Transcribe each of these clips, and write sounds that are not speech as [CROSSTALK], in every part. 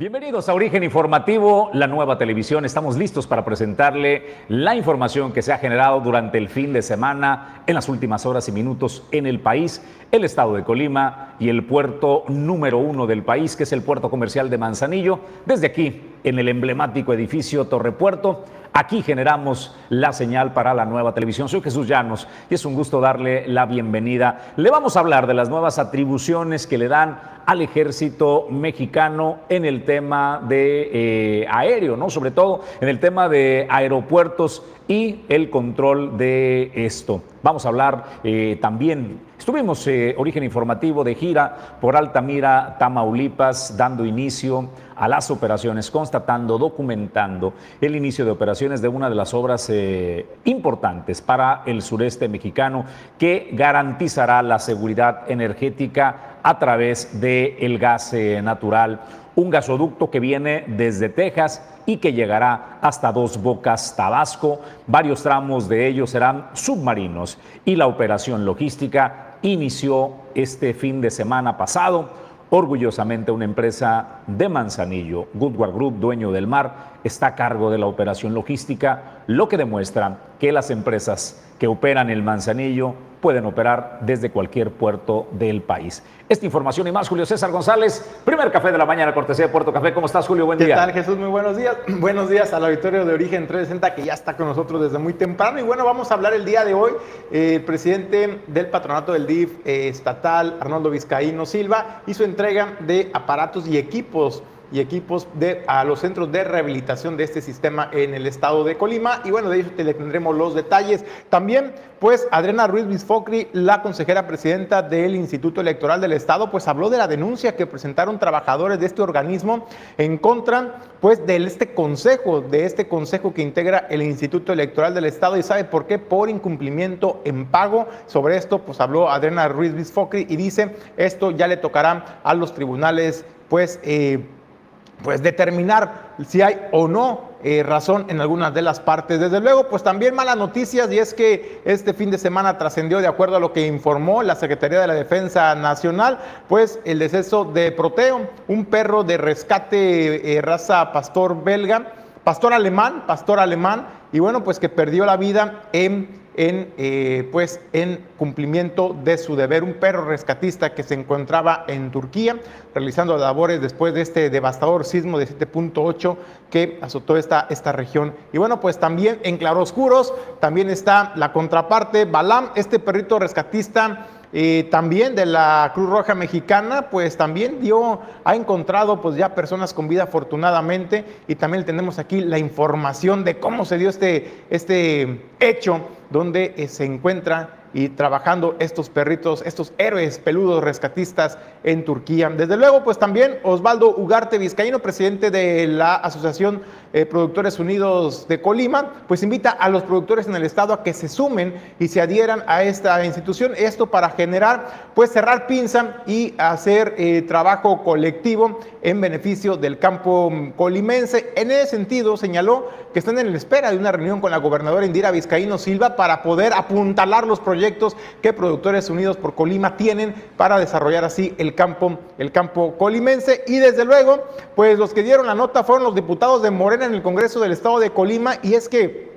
Bienvenidos a Origen Informativo, la nueva televisión. Estamos listos para presentarle la información que se ha generado durante el fin de semana, en las últimas horas y minutos en el país, el estado de Colima y el puerto número uno del país, que es el puerto comercial de Manzanillo. Desde aquí, en el emblemático edificio Torre Puerto, Aquí generamos la señal para la nueva televisión. Soy Jesús Llanos y es un gusto darle la bienvenida. Le vamos a hablar de las nuevas atribuciones que le dan al ejército mexicano en el tema de eh, aéreo, ¿no? Sobre todo en el tema de aeropuertos y el control de esto. Vamos a hablar eh, también, estuvimos eh, origen informativo de gira por Altamira, Tamaulipas, dando inicio a las operaciones, constatando, documentando el inicio de operaciones de una de las obras eh, importantes para el sureste mexicano que garantizará la seguridad energética a través del gas eh, natural un gasoducto que viene desde Texas y que llegará hasta Dos Bocas, Tabasco. Varios tramos de ellos serán submarinos y la operación logística inició este fin de semana pasado Orgullosamente una empresa de Manzanillo, Goodward Group, dueño del mar, está a cargo de la operación logística, lo que demuestra que las empresas que operan el Manzanillo pueden operar desde cualquier puerto del país. Esta información y más, Julio César González, primer café de la mañana, cortesía de Puerto Café. ¿Cómo estás, Julio? Buen día. ¿Qué tal, Jesús? Muy buenos días. [CLEARS THROAT] buenos días al auditorio de Origen 360 que ya está con nosotros desde muy temprano. Y bueno, vamos a hablar el día de hoy. Eh, el presidente del patronato del DIF eh, estatal, Arnoldo Vizcaíno Silva, hizo entrega de aparatos y equipos y equipos de, a los centros de rehabilitación de este sistema en el estado de Colima. Y bueno, de ello te le tendremos los detalles. También, pues, Adriana Ruiz Bisfocri, la consejera presidenta del Instituto Electoral del Estado, pues habló de la denuncia que presentaron trabajadores de este organismo en contra, pues, de este consejo, de este consejo que integra el Instituto Electoral del Estado. ¿Y sabe por qué? Por incumplimiento en pago. Sobre esto, pues, habló Adriana Ruiz Bisfocri y dice, esto ya le tocará a los tribunales, pues, eh, pues determinar si hay o no eh, razón en algunas de las partes. Desde luego, pues también malas noticias y es que este fin de semana trascendió, de acuerdo a lo que informó la Secretaría de la Defensa Nacional, pues el deceso de Proteo, un perro de rescate eh, raza pastor belga, pastor alemán, pastor alemán, y bueno, pues que perdió la vida en en, eh, pues, en cumplimiento de su deber. Un perro rescatista que se encontraba en Turquía realizando labores después de este devastador sismo de 7.8 que azotó esta, esta región. Y bueno, pues también en claroscuros también está la contraparte, Balam, este perrito rescatista y también de la Cruz Roja Mexicana, pues también dio, ha encontrado pues ya personas con vida afortunadamente y también tenemos aquí la información de cómo se dio este, este hecho donde eh, se encuentra y trabajando estos perritos, estos héroes peludos rescatistas en Turquía. Desde luego, pues también Osvaldo Ugarte Vizcaíno, presidente de la Asociación eh, Productores Unidos de Colima, pues invita a los productores en el estado a que se sumen y se adhieran a esta institución. Esto para generar, pues cerrar pinza y hacer eh, trabajo colectivo en beneficio del campo colimense. En ese sentido, señaló que están en la espera de una reunión con la gobernadora Indira Vizcaíno Silva para poder apuntalar los proyectos que Productores Unidos por Colima tienen para desarrollar así el campo, el campo colimense. Y desde luego, pues los que dieron la nota fueron los diputados de Morena en el Congreso del Estado de Colima y es que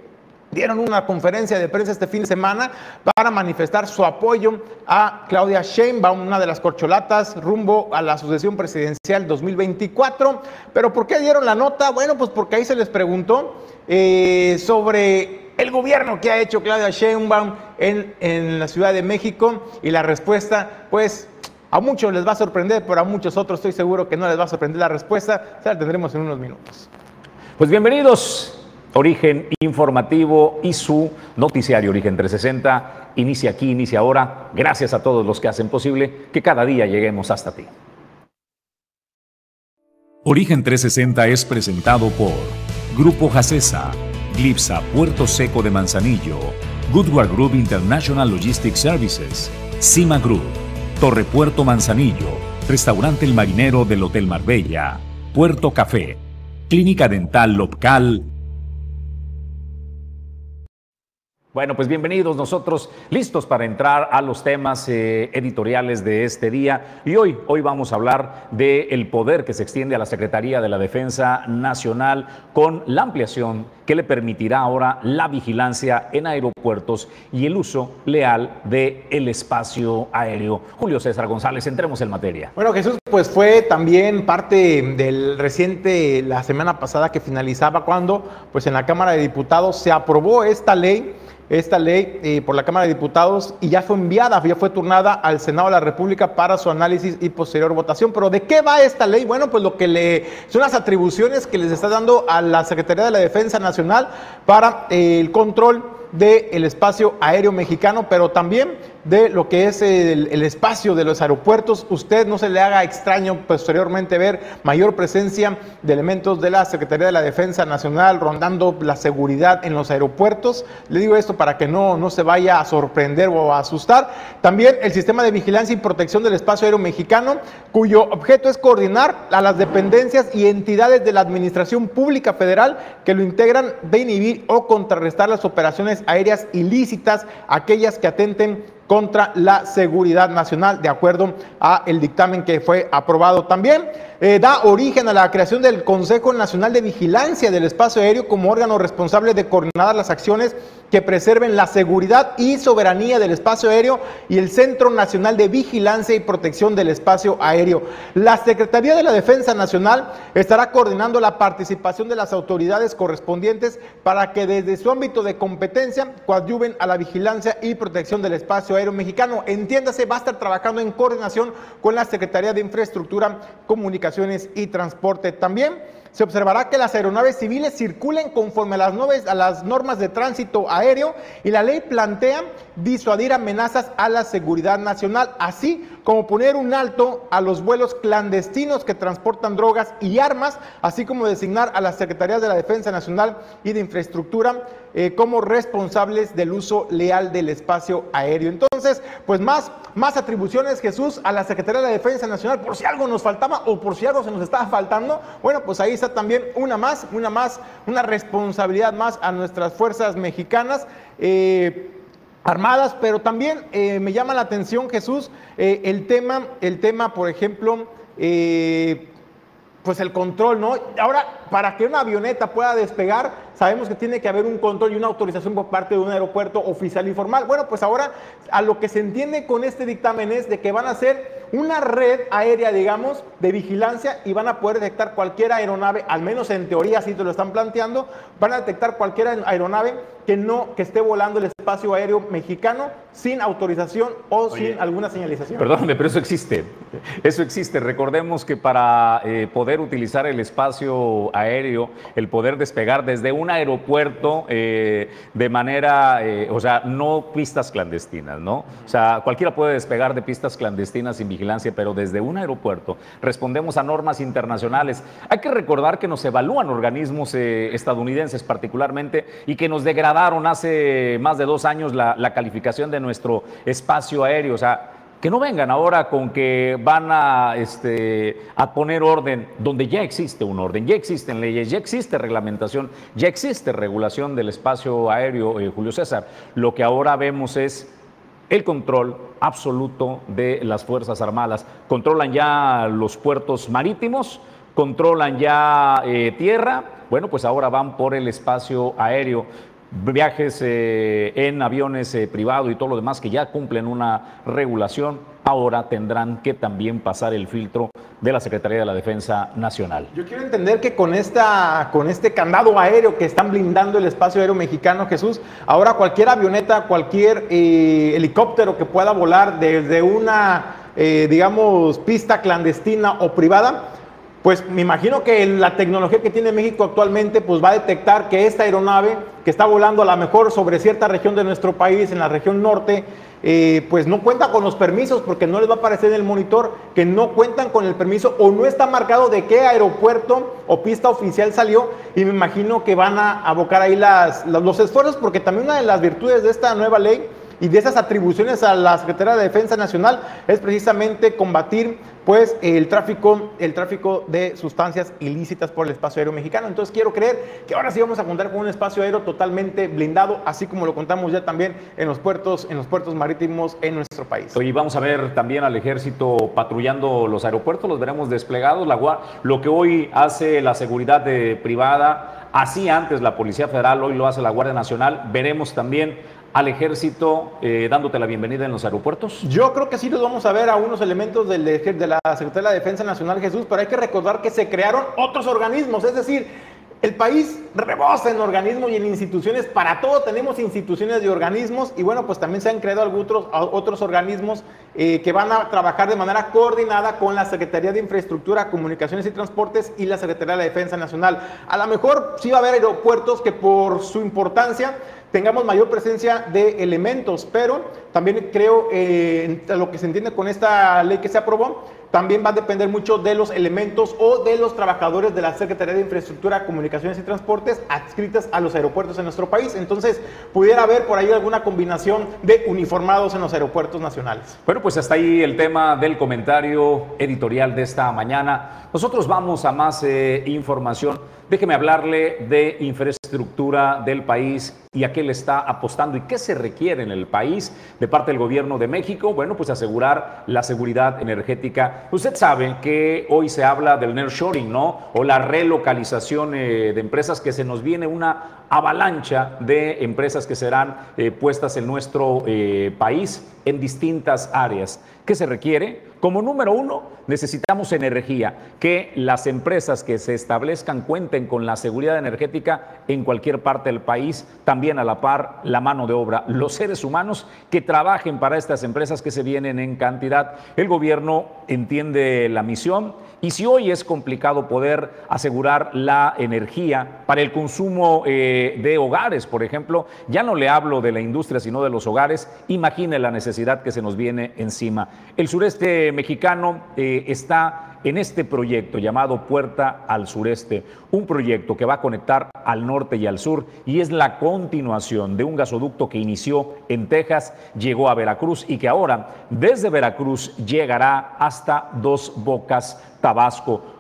dieron una conferencia de prensa este fin de semana para manifestar su apoyo a Claudia Sheinbaum, una de las corcholatas, rumbo a la sucesión presidencial 2024. Pero ¿por qué dieron la nota? Bueno, pues porque ahí se les preguntó eh, sobre el gobierno que ha hecho Claudia Sheinbaum en, en la Ciudad de México y la respuesta, pues a muchos les va a sorprender, pero a muchos otros estoy seguro que no les va a sorprender la respuesta. Se la tendremos en unos minutos. Pues bienvenidos. Origen Informativo y su noticiario Origen 360 inicia aquí, inicia ahora. Gracias a todos los que hacen posible que cada día lleguemos hasta ti. Origen 360 es presentado por Grupo Jacesa, Glipsa Puerto Seco de Manzanillo, Goodward Group International Logistics Services, Cima Group, Torre Puerto Manzanillo, Restaurante El Marinero del Hotel Marbella, Puerto Café, Clínica Dental Local Bueno, pues bienvenidos nosotros, listos para entrar a los temas eh, editoriales de este día. Y hoy, hoy vamos a hablar del poder que se extiende a la Secretaría de la Defensa Nacional con la ampliación que le permitirá ahora la vigilancia en aeropuertos y el uso leal del el espacio aéreo. Julio César González, entremos en materia. Bueno, Jesús, pues fue también parte del reciente, la semana pasada que finalizaba cuando, pues en la Cámara de Diputados se aprobó esta ley esta ley eh, por la Cámara de Diputados y ya fue enviada, ya fue turnada al Senado de la República para su análisis y posterior votación. Pero ¿de qué va esta ley? Bueno, pues lo que le son las atribuciones que les está dando a la Secretaría de la Defensa Nacional para eh, el control del espacio aéreo mexicano, pero también de lo que es el, espacio de los aeropuertos. Usted no se le haga extraño posteriormente ver mayor presencia de elementos de la Secretaría de la Defensa Nacional rondando la seguridad en los aeropuertos. Le digo esto para que no, no se vaya a sorprender o a asustar. También el sistema de vigilancia y protección del espacio aéreo mexicano, cuyo objeto es coordinar a las dependencias y entidades de la Administración Pública Federal que lo integran de inhibir o contrarrestar las operaciones aéreas ilícitas, aquellas que atenten contra la seguridad nacional, de acuerdo a el dictamen que fue aprobado también. Eh, da origen a la creación del Consejo Nacional de Vigilancia del Espacio Aéreo como órgano responsable de coordinar las acciones que preserven la seguridad y soberanía del espacio aéreo y el Centro Nacional de Vigilancia y Protección del Espacio Aéreo. La Secretaría de la Defensa Nacional estará coordinando la participación de las autoridades correspondientes para que desde su ámbito de competencia coadyuven a la vigilancia y protección del espacio aéreo mexicano. Entiéndase, va a estar trabajando en coordinación con la Secretaría de Infraestructura, Comunicaciones y Transporte también se observará que las aeronaves civiles circulen conforme a las, a las normas de tránsito aéreo y la ley plantea disuadir amenazas a la seguridad nacional, así como poner un alto a los vuelos clandestinos que transportan drogas y armas, así como designar a las Secretarías de la Defensa Nacional y de Infraestructura eh, como responsables del uso leal del espacio aéreo. Entonces, pues más, más atribuciones, Jesús, a la Secretaría de la Defensa Nacional, por si algo nos faltaba o por si algo se nos estaba faltando. Bueno, pues ahí está también una más, una más, una responsabilidad más a nuestras fuerzas mexicanas. Eh, armadas, pero también eh, me llama la atención, Jesús, eh, el tema, el tema, por ejemplo, eh, pues el control, ¿no? Ahora, para que una avioneta pueda despegar, sabemos que tiene que haber un control y una autorización por parte de un aeropuerto oficial y formal. Bueno, pues ahora a lo que se entiende con este dictamen es de que van a ser una red aérea, digamos, de vigilancia y van a poder detectar cualquier aeronave, al menos en teoría, así te lo están planteando, van a detectar cualquier aeronave que no, que esté volando el espacio aéreo mexicano sin autorización o sin alguna señalización. Perdóname, pero eso existe. Eso existe. Recordemos que para eh, poder utilizar el espacio aéreo, el poder despegar desde un aeropuerto eh, de manera, eh, o sea, no pistas clandestinas, ¿no? O sea, cualquiera puede despegar de pistas clandestinas sin vigilancia, pero desde un aeropuerto respondemos a normas internacionales. Hay que recordar que nos evalúan organismos estadounidenses particularmente y que nos degradan hace más de dos años la, calificación de nuestro espacio aéreo. O sea, que no vengan ahora con que van a, este, a poner orden donde ya existe un orden, ya existen leyes, ya existe reglamentación, ya existe regulación del espacio aéreo, eh, Julio César. Lo que ahora vemos es el control absoluto de las Fuerzas Armadas. Controlan ya los puertos marítimos, controlan ya eh, tierra, bueno, pues ahora van por el espacio aéreo viajes eh, en aviones eh, privados y todo lo demás que ya cumplen una regulación, ahora tendrán que también pasar el filtro de la Secretaría de la Defensa Nacional. Yo quiero entender que con, esta, con este candado aéreo que están blindando el espacio aéreo mexicano, Jesús, ahora cualquier avioneta, cualquier eh, helicóptero que pueda volar desde una, digamos, pista clandestina o privada, pues me imagino que la tecnología que tiene México actualmente pues va a detectar que esta aeronave que está volando a lo mejor sobre cierta región de nuestro país, en la región norte, eh, pues no cuenta con los permisos porque no les va a aparecer en el monitor que no cuentan con el permiso o no está marcado de qué aeropuerto o pista oficial salió y me imagino que van a abocar ahí las, los esfuerzos porque también una de las virtudes de esta nueva ley y de esas atribuciones a la Secretaría de Defensa Nacional es precisamente combatir pues el tráfico, el tráfico de sustancias ilícitas por el espacio aéreo mexicano. Entonces quiero creer que ahora sí vamos a contar con un espacio aéreo totalmente blindado, así como lo contamos ya también en los puertos, en los puertos marítimos en nuestro país. Y vamos a ver también al ejército patrullando los aeropuertos, los veremos desplegados. La, lo que hoy hace la seguridad privada, así antes la Policía Federal, hoy lo hace la Guardia Nacional. Veremos también al ejército eh, dándote la bienvenida en los aeropuertos? Yo creo que sí los vamos a ver a unos elementos del, de la Secretaría de la Defensa Nacional, Jesús, pero hay que recordar que se crearon otros organismos, es decir, el país rebosa en organismos y en instituciones, para todo tenemos instituciones y organismos, y bueno, pues también se han creado algunos otros, organismos eh, que van a trabajar de manera coordinada con la Secretaría de Infraestructura, Comunicaciones y Transportes y la Secretaría de la Defensa Nacional. A lo mejor sí va a haber aeropuertos que por su importancia tengamos mayor presencia de elementos, pero también creo eh, lo que se entiende con esta ley que se aprobó, también va a depender mucho de los elementos o de los trabajadores de la Secretaría de Infraestructura, Comunicaciones y Transportes adscritas a los aeropuertos en nuestro país. Entonces, pudiera haber por ahí alguna combinación de uniformados en los aeropuertos nacionales. Bueno, pues hasta ahí el tema del comentario editorial de esta mañana. Nosotros vamos a más eh, información. Déjeme hablarle de infraestructura del país y a qué le está apostando y qué se requiere en el país de parte del gobierno de México. Bueno, pues asegurar la seguridad energética. Usted sabe que hoy se habla del nearshoring, ¿no? O la relocalización eh, de empresas que se nos viene una avalancha de empresas que serán eh, puestas en nuestro eh, país en distintas áreas. ¿Qué se requiere? Como número uno, necesitamos energía, que las empresas que se establezcan cuenten con la seguridad energética en cualquier parte del país, también a la par la mano de obra, los seres humanos que trabajen para estas empresas que se vienen en cantidad. El gobierno entiende la misión y si hoy es complicado poder asegurar la energía para el consumo eh, de hogares, por ejemplo, ya no le hablo de la industria, sino de los hogares, imagine la necesidad que se nos viene encima. El sureste mexicano eh, está en este proyecto llamado Puerta al Sureste, un proyecto que va a conectar al norte y al sur y es la continuación de un gasoducto que inició en Texas, llegó a Veracruz y que ahora desde Veracruz llegará hasta Dos Bocas, Tabasco.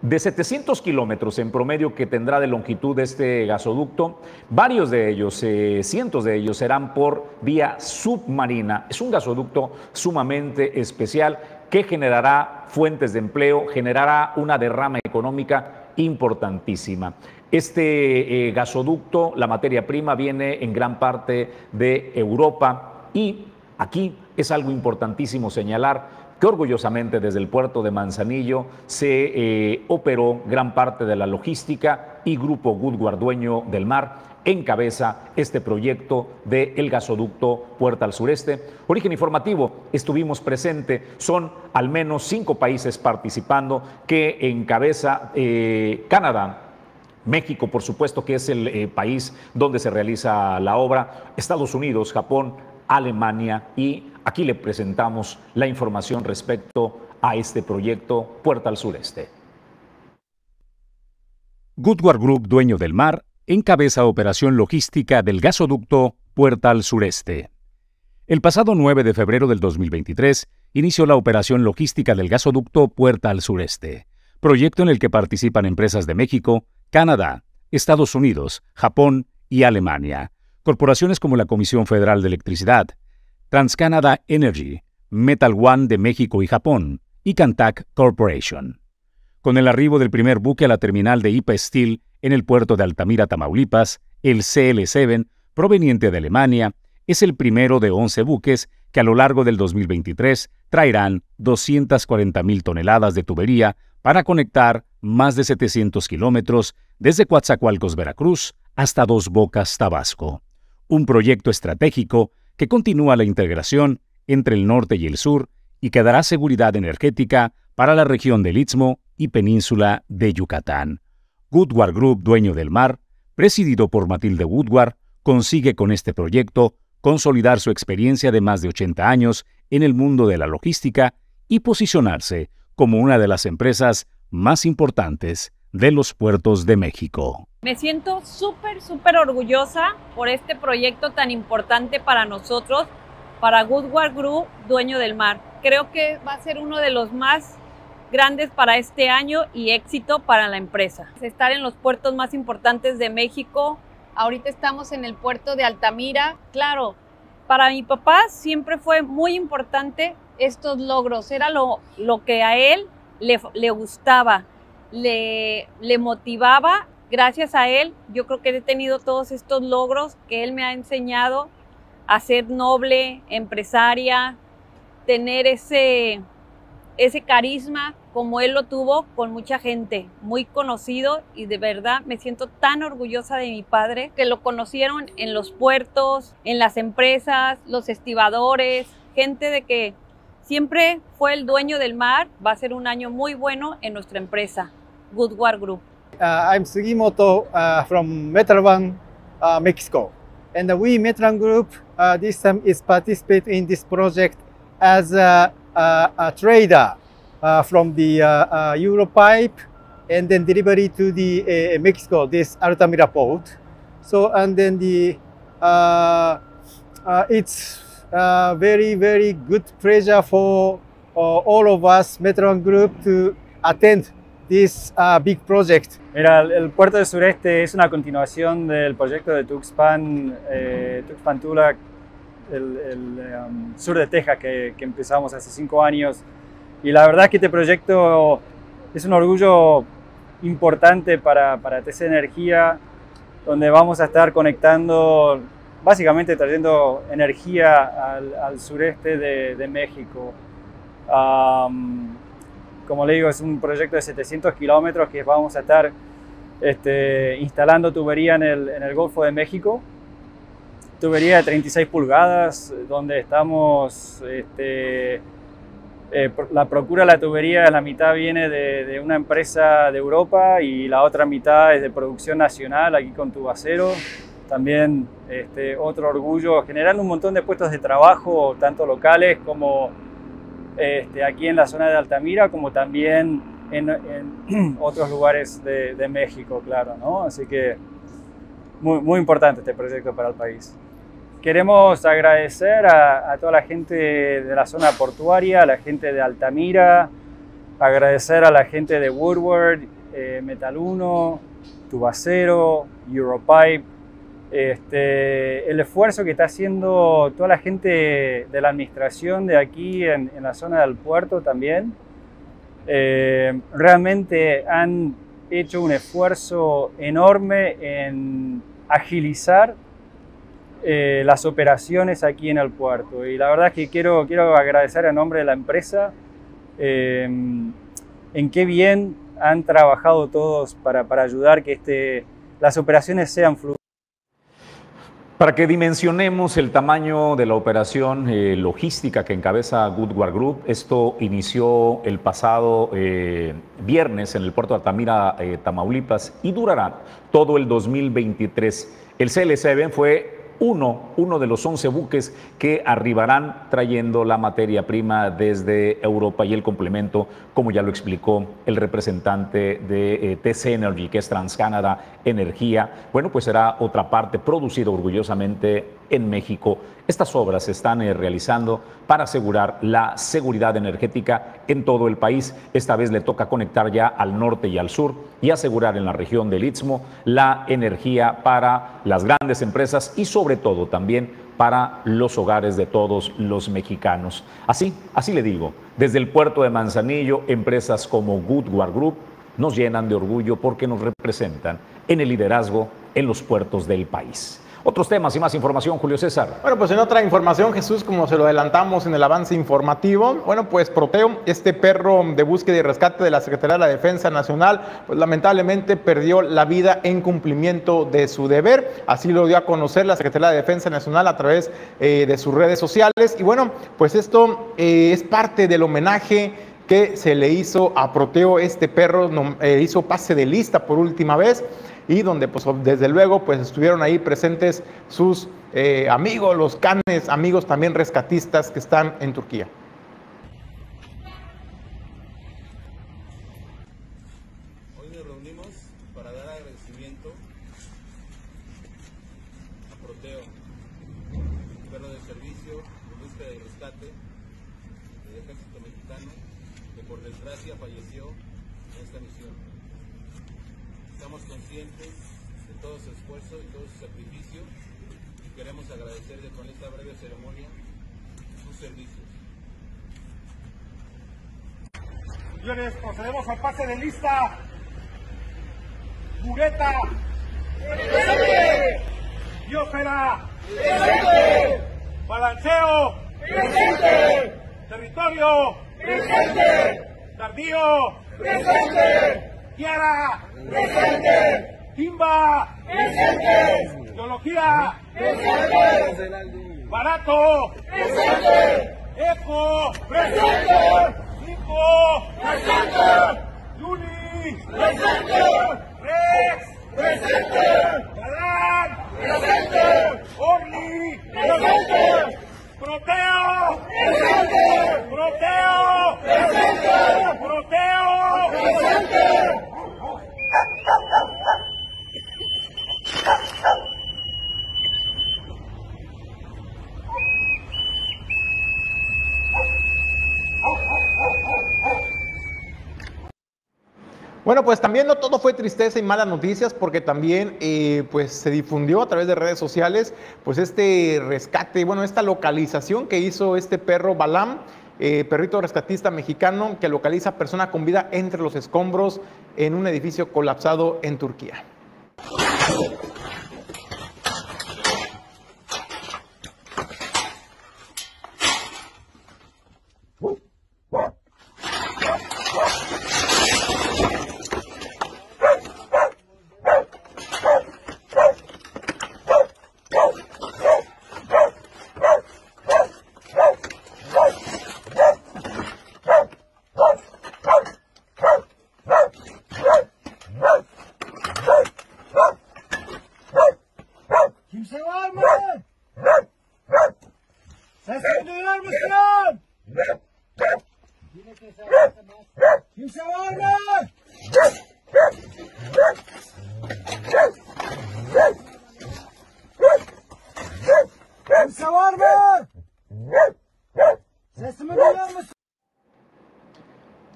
De 700 kilómetros en promedio que tendrá de longitud este gasoducto, varios de ellos, eh, cientos de ellos, serán por vía submarina. Es un gasoducto sumamente especial que generará fuentes de empleo, generará una derrama económica importantísima. Este eh, gasoducto, la materia prima, viene en gran parte de Europa y aquí es algo importantísimo señalar que orgullosamente desde el puerto de Manzanillo se eh, operó gran parte de la logística y Grupo Goodward, dueño del mar, encabeza este proyecto del el gasoducto Puerta al Sureste. Origen informativo, estuvimos presentes, son al menos cinco países participando que encabeza eh, Canadá, México, por supuesto, que es el eh, país donde se realiza la obra, Estados Unidos, Japón, Alemania y aquí le presentamos la información respecto a este proyecto Puerta al Sureste. Goodward Group, dueño del mar, encabeza operación logística del gasoducto Puerta al Sureste. El pasado 9 de febrero del 2023 inició la operación logística del gasoducto Puerta al Sureste, proyecto en el que participan empresas de México, Canadá, Estados Unidos, Japón y Alemania, corporaciones como la Comisión Federal de Electricidad, TransCanada Energy, Metal One de México y Japón y Cantac Corporation. Con el arribo del primer buque a la terminal de IPA Steel en el puerto de Altamira, Tamaulipas, el CL7, proveniente de Alemania, es el primero de 11 buques que a lo largo del 2023 traerán 240.000 toneladas de tubería para conectar más de 700 kilómetros desde Coatzacoalcos, Veracruz, hasta Dos Bocas, Tabasco. Un proyecto estratégico que continúa la integración entre el norte y el sur y que dará seguridad energética para la región del Istmo y península de Yucatán. Woodward Group, dueño del mar, presidido por Matilde Woodward, consigue con este proyecto consolidar su experiencia de más de 80 años en el mundo de la logística y posicionarse como una de las empresas más importantes de los puertos de México. Me siento súper, súper orgullosa por este proyecto tan importante para nosotros para Goodward Group, dueño del mar. Creo que va a ser uno de los más grandes para este año y éxito para la empresa. Estar en los puertos más importantes de México. Ahorita estamos en el puerto de Altamira. Claro, para mi papá siempre fue muy importante estos logros. Era lo, lo que a él le, le gustaba, le, le motivaba. Gracias a él, yo creo que he tenido todos estos logros que él me ha enseñado a ser noble, empresaria, tener ese, ese carisma como él lo tuvo con mucha gente, muy conocido y de verdad me siento tan orgullosa de mi padre que lo conocieron en los puertos, en las empresas, los estibadores, gente de que siempre fue el dueño del mar, va a ser un año muy bueno en nuestra empresa, Goodward Group. Uh, I'm Sugimoto uh, from Metalban, uh, Mexico. And we, Metran Group, uh, this time is participate in this project as a, a trader uh, from the uh, uh, Europipe and then delivery to the Mexico, this Altamira port. So and then the it's very very good pleasure for all of us Metron Group to attend this uh, big project. Mira, el, el puerto del sureste es una continuación del proyecto de Tuxpan, eh, Tuxpan Tula, el, um, sur de Texas que, empezamos hace cinco años. Y la verdad es que este proyecto es un orgullo importante para, para TC Energía, donde vamos a estar conectando, básicamente trayendo energía al, sureste de, México. Um, como le digo, es un proyecto de 700 kilómetros que vamos a estar este, instalando tubería en el Golfo de México. Tubería de 36 pulgadas, donde estamos este, eh, la procura de la tubería, la mitad viene de, de, una empresa de Europa y la otra mitad es de producción nacional, aquí con Tubacero. También este, otro orgullo, generando un montón de puestos de trabajo, tanto locales como este, aquí en la zona de Altamira, como también en, en [CLEARS THROAT] otros lugares de, de, México, claro. ¿no? Así que muy, muy importante este proyecto para el país. Queremos agradecer a, a, toda la gente de la zona portuaria, a la gente de Altamira, agradecer a la gente de Woodward, eh, Metal 1, Tubacero, Europipe, este, el esfuerzo que está haciendo toda la gente de la administración de aquí en, en la zona del puerto también. Eh, realmente han hecho un esfuerzo enorme en agilizar eh, las operaciones aquí en el puerto. Y la verdad es que quiero, quiero agradecer a nombre de la empresa eh, en qué bien han trabajado todos para, para ayudar que este, las operaciones sean fluidas. Para que dimensionemos el tamaño de la operación eh, logística que encabeza Goodward Group, esto inició el pasado viernes en el puerto de Altamira, Tamaulipas, y durará todo el 2023. El CLC fue uno, uno de los 11 buques que arribarán trayendo la materia prima desde Europa y el complemento, como ya lo explicó el representante de eh, TC Energy, que es TransCanada Energía. Bueno, pues será otra parte producida orgullosamente en México. Estas obras se están eh, realizando para asegurar la seguridad energética en todo el país. Esta vez le toca conectar ya al norte y al sur y asegurar en la región del Istmo la energía para las grandes empresas y sobre todo también para los hogares de todos los mexicanos. Así, así le digo, desde el puerto de Manzanillo, empresas como Goodward Group nos llenan de orgullo porque nos representan en el liderazgo en los puertos del país. Otros temas y más información, Julio César. Bueno, pues en otra información, Jesús, como se lo adelantamos en el avance informativo, bueno, pues Proteo, este perro de búsqueda y rescate de la Secretaría de la Defensa Nacional, pues lamentablemente perdió la vida en cumplimiento de su deber. Así lo dio a conocer la Secretaría de Defensa Nacional a través eh, de sus redes sociales. Y bueno, pues esto eh, es parte del homenaje que se le hizo a Proteo, este perro eh, hizo pase de lista por última vez y donde pues desde luego pues estuvieron ahí presentes sus eh, amigos, los canes, amigos también rescatistas que están en Turquía. Hoy nos reunimos para dar agradecimiento a Proteo, perro de servicio, búsqueda y rescate del ejército mexicano que por desgracia falleció en esta misión. Estamos conscientes de todo su esfuerzo y todo su sacrificio y queremos agradecerle con esta breve ceremonia sus servicios. Señores, procedemos al pase de lista. Mureta. Presente. Biosfera. Presente. Balanceo. Presente. Territorio. Presente. Tardío. Presente. Tiara. Presente. Timba. Presente. Teología. Presente. Barato. Presente. Eco. Presente. Nico. Presente. Luni. Presente. Rex. Presente. Galán. Presente. Orly. Presente. Proteo. Presente. Proteo. Presente. Proteo. Presente. Bueno, pues también no todo fue tristeza y malas noticias porque también eh, pues se difundió a través de redes sociales pues este rescate, bueno, esta localización que hizo este perro Balam, eh, perrito rescatista mexicano que localiza persona con vida entre los escombros en un edificio colapsado en Turquía.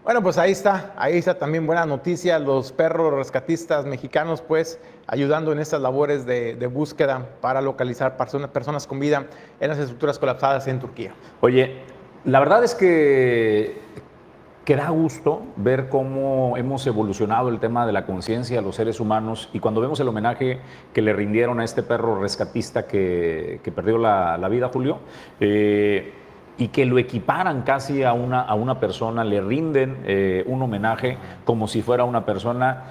Bueno, pues ahí está, ahí está también buena noticia, los perros rescatistas mexicanos pues ayudando en estas labores de, búsqueda para localizar personas, con vida en las estructuras colapsadas en Turquía. Oye, la verdad es que, que da gusto ver cómo hemos evolucionado el tema de la conciencia de los seres humanos y cuando vemos el homenaje que le rindieron a este perro rescatista que, perdió la, la vida, Julio, eh, y que lo equiparan casi a una, a una persona, le rinden eh, un homenaje como si fuera una persona,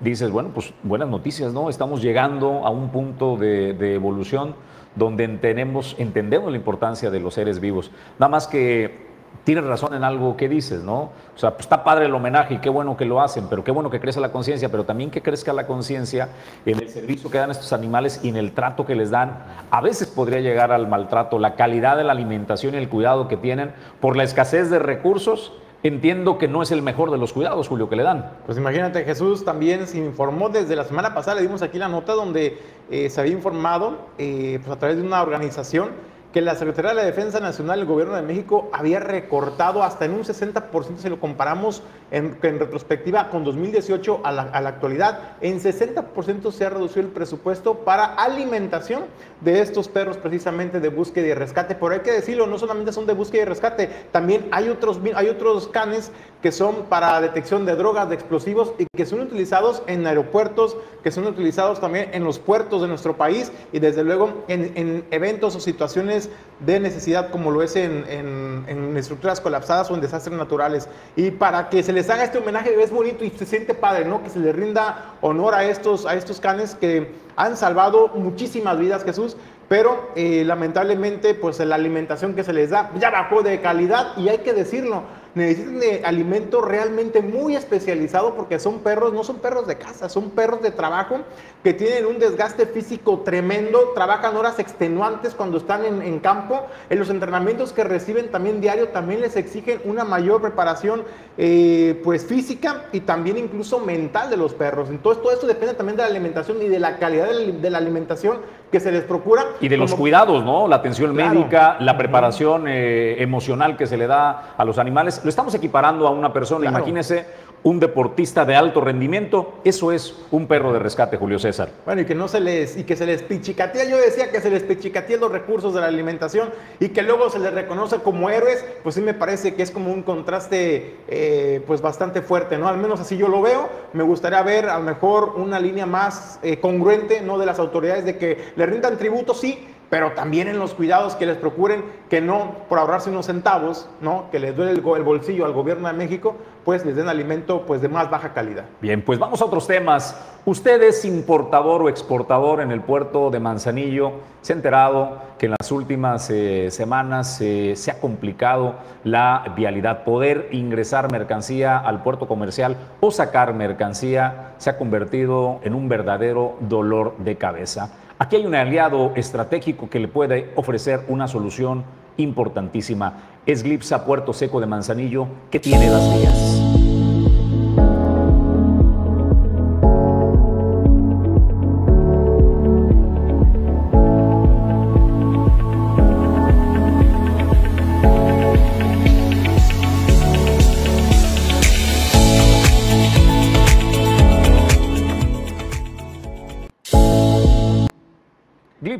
dices, bueno, pues buenas noticias, ¿no? Estamos llegando a un punto de, de evolución donde entendemos, entendemos la importancia de los seres vivos. Nada más que tienes razón en algo que dices, ¿no? O sea, pues está padre el homenaje y qué bueno que lo hacen, pero qué bueno que crezca la conciencia, pero también que crezca la conciencia en el servicio que dan estos animales y en el trato que les dan. A veces podría llegar al maltrato, la calidad de la alimentación y el cuidado que tienen por la escasez de recursos. Entiendo que no es el mejor de los cuidados, Julio, que le dan. Pues imagínate, Jesús también se informó desde la semana pasada, le dimos aquí la nota donde eh, se había informado eh, pues a través de una organización que la Secretaría de la Defensa Nacional del Gobierno de México había recortado hasta en un 60% si lo comparamos en, retrospectiva con 2018 a la, a la, actualidad. En 60% se ha reducido el presupuesto para alimentación de estos perros precisamente de búsqueda y rescate. Pero hay que decirlo, no solamente son de búsqueda y rescate, también hay otros, hay otros canes que son para detección de drogas, de explosivos y que son utilizados en aeropuertos, que son utilizados también en los puertos de nuestro país y desde luego en, en eventos o situaciones de necesidad como lo es en, en, estructuras colapsadas o en desastres naturales. Y para que se les haga este homenaje es bonito y se siente padre, ¿no? Que se les rinda honor a estos, a estos canes que han salvado muchísimas vidas, Jesús, pero eh, lamentablemente pues la alimentación que se les da ya bajó de calidad y hay que decirlo, necesitan de alimento realmente muy especializado porque son perros, no son perros de casa, son perros de trabajo que tienen un desgaste físico tremendo, trabajan horas extenuantes cuando están en, en campo, en los entrenamientos que reciben también diario también les exigen una mayor preparación eh, pues física y también incluso mental de los perros. Entonces todo esto depende también de la alimentación y de la calidad de la alimentación que se les procura. Y de los cuidados, ¿no? La atención médica, la preparación eh, emocional que se le da a los animales. Lo estamos equiparando a una persona, imagínese un deportista de alto rendimiento, eso es un perro de rescate, Julio César. Bueno, y que no se les, y que se les pichicatea, yo decía que se les pichicatea los recursos de la alimentación y que luego se les reconoce como héroes, pues sí me parece que es como un contraste eh, pues bastante fuerte, ¿no? Al menos así yo lo veo, me gustaría ver a lo mejor una línea más eh, congruente, ¿no? De las autoridades de que le rindan tributo, sí, pero también en los cuidados que les procuren que no por ahorrarse unos centavos, ¿no? que les duele el, bolsillo al gobierno de México, pues les den alimento pues de más baja calidad. Bien, pues vamos a otros temas. Usted es importador o exportador en el puerto de Manzanillo. Se ha enterado que en las últimas eh, semanas eh, se ha complicado la vialidad. Poder ingresar mercancía al puerto comercial o sacar mercancía se ha convertido en un verdadero dolor de cabeza. Aquí hay un aliado estratégico que le puede ofrecer una solución importantísima. Es Glipsa Puerto Seco de Manzanillo, que tiene las vías.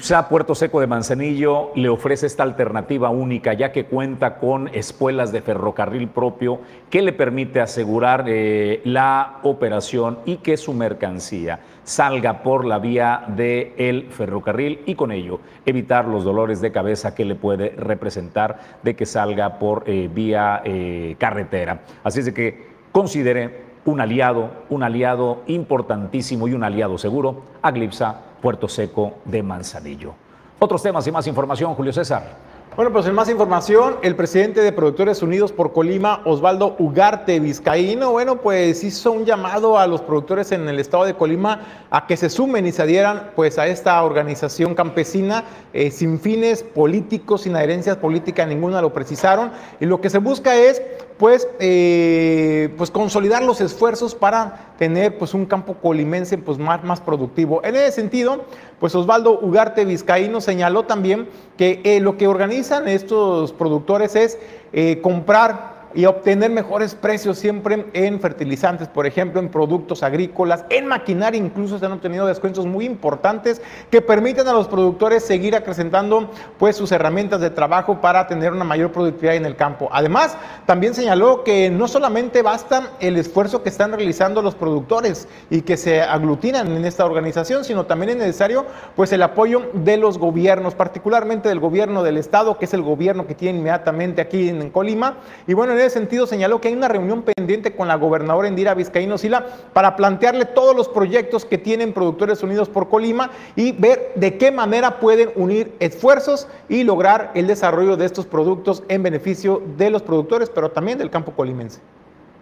Glipsa Puerto Seco de Manzanillo le ofrece esta alternativa única ya que cuenta con espuelas de ferrocarril propio que le permite asegurar eh, la operación y que su mercancía salga por la vía del ferrocarril y con ello evitar los dolores de cabeza que le puede representar de que salga por eh, vía eh, carretera. Así es de que considere un aliado, un aliado importantísimo y un aliado seguro a Glipsa Puerto Seco de Manzanillo. Otros temas y más información, Julio César. Bueno, pues en más información, el presidente de Productores Unidos por Colima, Osvaldo Ugarte Vizcaíno, bueno, pues hizo un llamado a los productores en el estado de Colima a que se sumen y se adhieran pues a esta organización campesina eh, sin fines políticos, sin adherencias políticas, ninguna lo precisaron. Y lo que se busca es pues, eh, pues consolidar los esfuerzos para tener pues un campo colimense pues más, más productivo. En ese sentido, pues Osvaldo Ugarte Vizcaíno señaló también que eh, lo que organizan estos productores es eh, comprar y obtener mejores precios siempre en fertilizantes, por ejemplo, en productos agrícolas, en maquinaria incluso se han obtenido descuentos muy importantes que permiten a los productores seguir acrecentando pues sus herramientas de trabajo para tener una mayor productividad en el campo. Además, también señaló que no solamente basta el esfuerzo que están realizando los productores y que se aglutinan en esta organización, sino también es necesario pues el apoyo de los gobiernos, particularmente del gobierno del estado, que es el gobierno que tiene inmediatamente aquí en Colima. Y bueno, en ese sentido señaló que hay una reunión pendiente con la gobernadora Indira Vizcaíno Sila para plantearle todos los proyectos que tienen Productores Unidos por Colima y ver de qué manera pueden unir esfuerzos y lograr el desarrollo de estos productos en beneficio de los productores, pero también del campo colimense.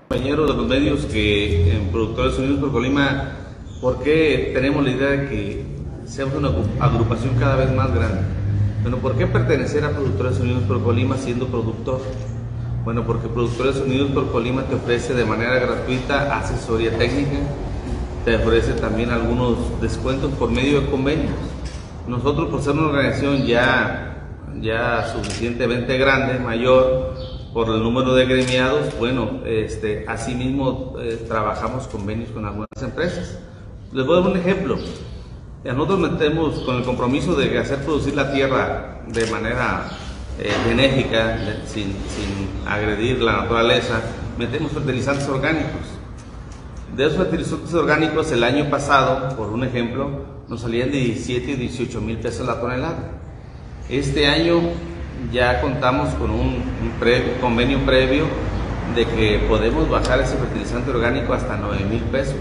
Compañeros de los medios que en Productores Unidos por Colima, ¿por qué tenemos la idea de que seamos una agrupación cada vez más grande? Bueno, ¿por qué pertenecer a Productores Unidos por Colima siendo productor? Bueno, porque Productores Unidos por Colima te ofrece de manera gratuita asesoría técnica, te ofrece también algunos descuentos por medio de convenios. Nosotros por ser una organización ya, ya suficientemente grande, mayor, por el número de gremiados, bueno, este, asimismo eh, trabajamos convenios con algunas empresas. Les voy a dar un ejemplo. Nosotros metemos con el compromiso de hacer producir la tierra de manera eh, benéfica, sin, sin, agredir la naturaleza, metemos fertilizantes orgánicos. De esos fertilizantes orgánicos, el año pasado, por un ejemplo, nos salían de 17 y 18 mil pesos la tonelada. Este año ya contamos con un, convenio previo de que podemos bajar ese fertilizante orgánico hasta 9 mil pesos.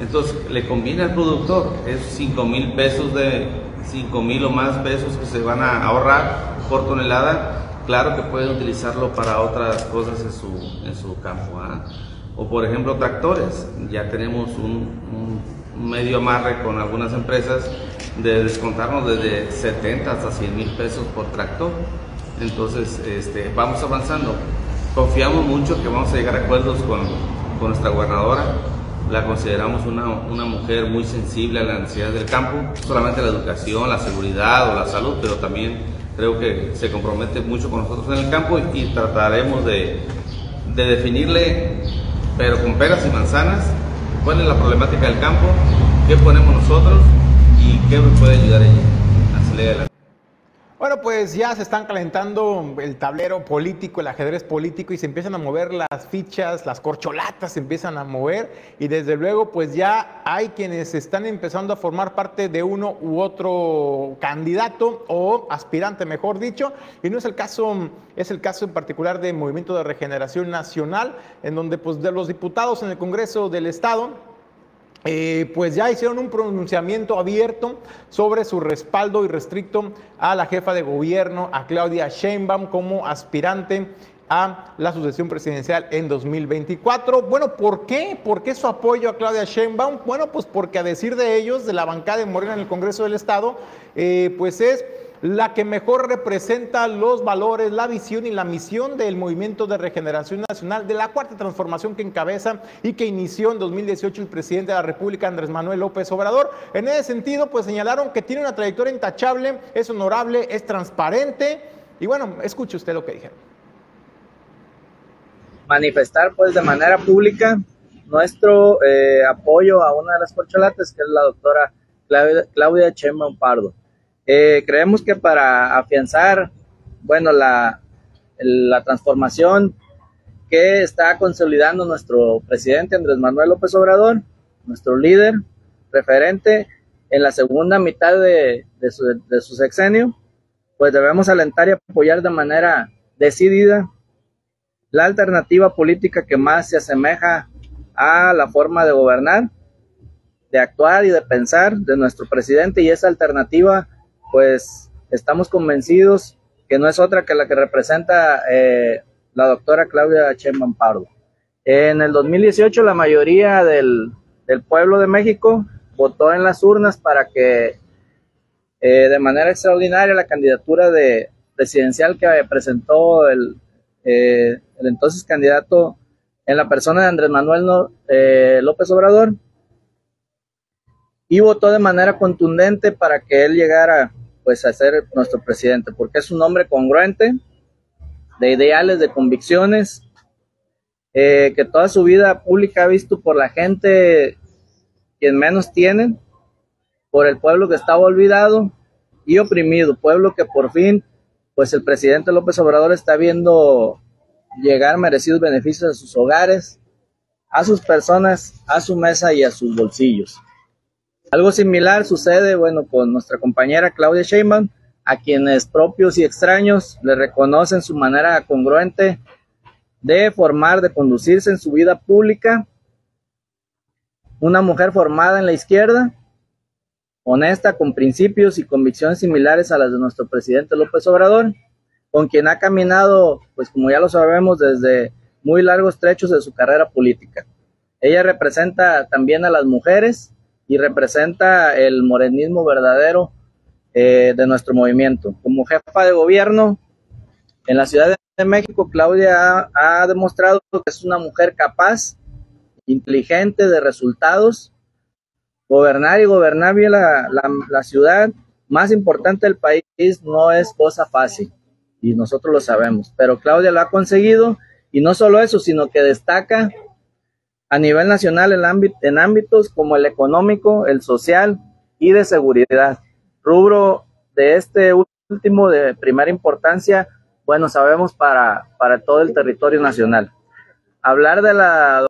Entonces, le conviene al productor, es 5 mil pesos de 5 mil o más pesos que se van a ahorrar por tonelada claro que pueden utilizarlo para otras cosas en su, en su campo. ¿ah? O por ejemplo tractores, ya tenemos un, un medio amarre con algunas empresas de descontarnos desde 70 hasta 100 mil pesos por tractor. Entonces, este, vamos avanzando. Confiamos mucho que vamos a llegar a acuerdos con, con nuestra gobernadora. La consideramos una, una, mujer muy sensible a la necesidad del campo, solamente la educación, la seguridad o la salud, pero también creo que se compromete mucho con nosotros en el campo y, y trataremos de, de definirle, pero con peras y manzanas, cuál es la problemática del campo, qué ponemos nosotros y qué nos puede ayudar ella a salir adelante. Bueno, pues ya se están calentando el tablero político, el ajedrez político y se empiezan a mover las fichas, las corcholatas se empiezan a mover y desde luego pues ya hay quienes están empezando a formar parte de uno u otro candidato o aspirante, mejor dicho, y no es el caso, es el caso en particular de Movimiento de Regeneración Nacional, en donde pues de los diputados en el Congreso del Estado, eh, pues ya hicieron un pronunciamiento abierto sobre su respaldo irrestricto a la jefa de gobierno, a Claudia Sheinbaum, como aspirante a la sucesión presidencial en 2024. Bueno, ¿por qué? ¿Por qué su apoyo a Claudia Sheinbaum? Bueno, pues porque a decir de ellos, de la bancada de Morena en el Congreso del Estado, eh, pues es la que mejor representa los valores, la visión y la misión del Movimiento de Regeneración Nacional, de la cuarta transformación que encabeza y que inició en 2018 el presidente de la República, Andrés Manuel López Obrador. En ese sentido, pues señalaron que tiene una trayectoria intachable, es honorable, es transparente. Y bueno, escuche usted lo que dijeron. Manifestar pues de manera pública nuestro eh, apoyo a una de las corcholatas, que es la doctora Claudia Chema Pardo. Eh, creemos que para afianzar, bueno, la, la transformación que está consolidando nuestro presidente Andrés Manuel López Obrador, nuestro líder referente en la segunda mitad de, de, su, de, su, sexenio, pues debemos alentar y apoyar de manera decidida la alternativa política que más se asemeja a la forma de gobernar, de actuar y de pensar de nuestro presidente y esa alternativa pues estamos convencidos que no es otra que la que representa eh, la doctora Claudia Sheinbaum Pardo. En el 2018 la mayoría del, pueblo de México votó en las urnas para que eh, de manera extraordinaria la candidatura de presidencial que presentó el, eh, el entonces candidato en la persona de Andrés Manuel eh, López Obrador y votó de manera contundente para que él llegara pues a ser nuestro presidente, porque es un hombre congruente, de ideales, de convicciones, eh, que toda su vida pública ha visto por la gente quien menos tienen, por el pueblo que estaba olvidado y oprimido, pueblo que por fin, pues el presidente López Obrador está viendo llegar merecidos beneficios a sus hogares, a sus personas, a su mesa y a sus bolsillos. Algo similar sucede, bueno, con nuestra compañera Claudia Sheinbaum, a quienes propios y extraños le reconocen su manera congruente de formar, de conducirse en su vida pública. Una mujer formada en la izquierda, honesta, con principios y convicciones similares a las de nuestro presidente López Obrador, con quien ha caminado, pues como ya lo sabemos, desde muy largos trechos de su carrera política. Ella representa también a las mujeres y representa el morenismo verdadero eh, de nuestro movimiento. Como jefa de gobierno en la Ciudad de México, Claudia ha, demostrado que es una mujer capaz, inteligente, de resultados. Gobernar y gobernar bien la, la, la ciudad más importante del país no es cosa fácil y nosotros lo sabemos, pero Claudia lo ha conseguido y no solo eso, sino que destaca a nivel nacional en, ámbit, en ámbitos como el económico, el social y de seguridad. Rubro de este último de primera importancia, bueno, sabemos para, para todo el territorio nacional. Hablar de la...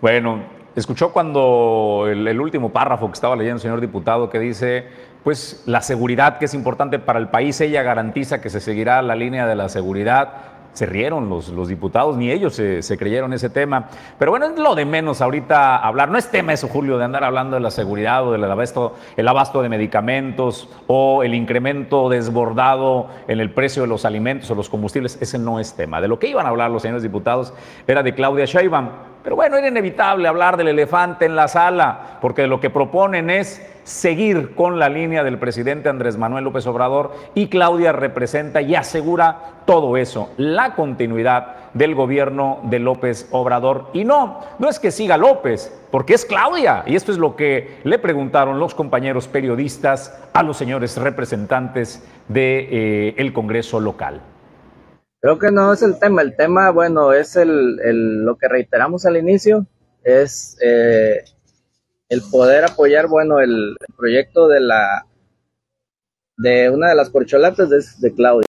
Bueno, escuchó cuando el, el, último párrafo que estaba leyendo, señor diputado, que dice, pues la seguridad que es importante para el país, ella garantiza que se seguirá la línea de la seguridad se rieron los, los diputados, ni ellos se, creyeron ese tema. Pero bueno, es lo de menos ahorita hablar. No es tema eso, Julio, de andar hablando de la seguridad o del abasto, el abasto de medicamentos o el incremento desbordado en el precio de los alimentos o los combustibles. Ese no es tema. De lo que iban a hablar los señores diputados era de Claudia Sheinbaum. Pero bueno, era inevitable hablar del elefante en la sala, porque lo que proponen es seguir con la línea del presidente Andrés Manuel López Obrador y Claudia representa y asegura todo eso, la continuidad del gobierno de López Obrador. Y no, no es que siga López, porque es Claudia. Y esto es lo que le preguntaron los compañeros periodistas a los señores representantes del de, eh, Congreso local. Creo que no es el tema. El tema, bueno, es el, lo que reiteramos al inicio, es eh, el poder apoyar, bueno, el proyecto de la de una de las corcholatas de, de Claudia.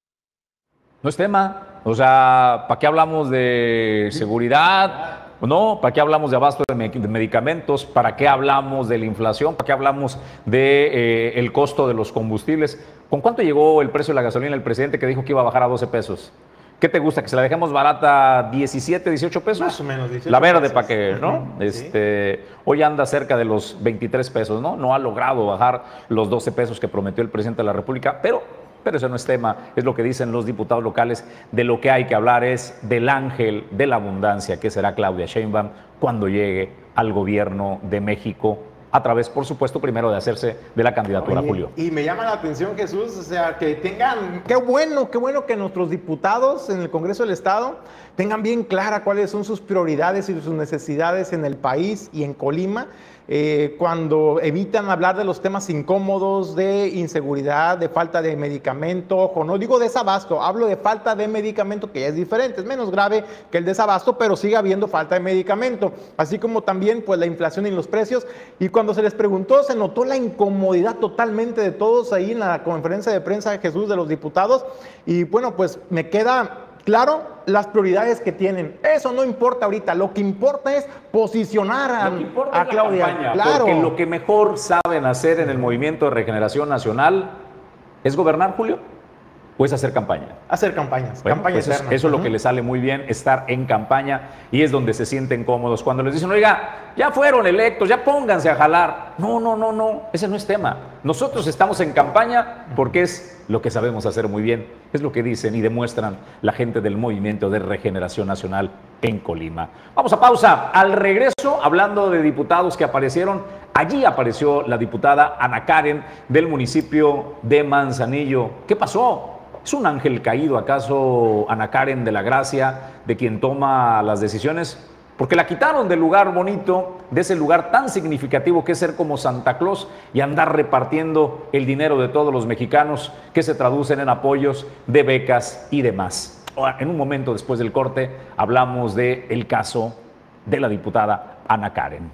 No es tema. O sea, ¿para qué hablamos de seguridad? No, ¿para qué hablamos de abasto de, medicamentos? ¿Para qué hablamos de la inflación? ¿Para qué hablamos de eh, el costo de los combustibles? ¿Con cuánto llegó el precio de la gasolina el presidente que dijo que iba a bajar a 12 pesos? ¿Qué te gusta? ¿Que se la dejemos barata 17, 18 pesos? Más o menos, 18 La verde para que, ¿no? Este, hoy anda cerca de los 23 pesos, ¿no? No ha logrado bajar los 12 pesos que prometió el presidente de la República, pero, pero eso no es tema, es lo que dicen los diputados locales. De lo que hay que hablar es del ángel de la abundancia, que será Claudia Sheinbaum cuando llegue al gobierno de México a través, por supuesto, primero de hacerse de la candidatura, Oye, Julio. Y me llama la atención, Jesús, o sea, que tengan, qué bueno, qué bueno que nuestros diputados en el Congreso del Estado tengan bien clara cuáles son sus prioridades y sus necesidades en el país y en Colima. Eh, cuando evitan hablar de los temas incómodos de inseguridad, de falta de medicamento, ojo, no digo desabasto, hablo de falta de medicamento que es diferente, es menos grave que el desabasto, pero sigue habiendo falta de medicamento, así como también pues la inflación y los precios. Y cuando se les preguntó, se notó la incomodidad totalmente de todos ahí en la conferencia de prensa de Jesús de los diputados. Y bueno, pues me queda claro las prioridades que tienen. Eso no importa ahorita. Lo que importa es posicionar a, Lo que importa a es la Claudia. campaña, claro. Porque lo que mejor saben hacer en el movimiento de regeneración nacional es gobernar, Julio, o es hacer campaña. Hacer campañas. Bueno, campaña pues eso, eso es lo que les sale muy bien, estar en campaña y es donde se sienten cómodos. Cuando les dicen, oiga, ya fueron electos, ya pónganse a jalar. No, no, no, no, ese no es tema. Nosotros estamos en campaña porque es lo que sabemos hacer muy bien. Es lo que dicen y demuestran la gente del Movimiento de Regeneración Nacional en Colima. Vamos a pausa. Al regreso, hablando de diputados que aparecieron, allí apareció la diputada Ana Karen del municipio de Manzanillo. ¿Qué pasó? ¿Es un ángel caído acaso Ana Karen de la Gracia, de quien toma las decisiones? Porque la quitaron del lugar bonito, de ese lugar tan significativo que es ser como Santa Claus y andar repartiendo el dinero de todos los mexicanos que se traducen en apoyos de becas y demás. En un momento después del corte hablamos del el caso de la diputada Ana Karen.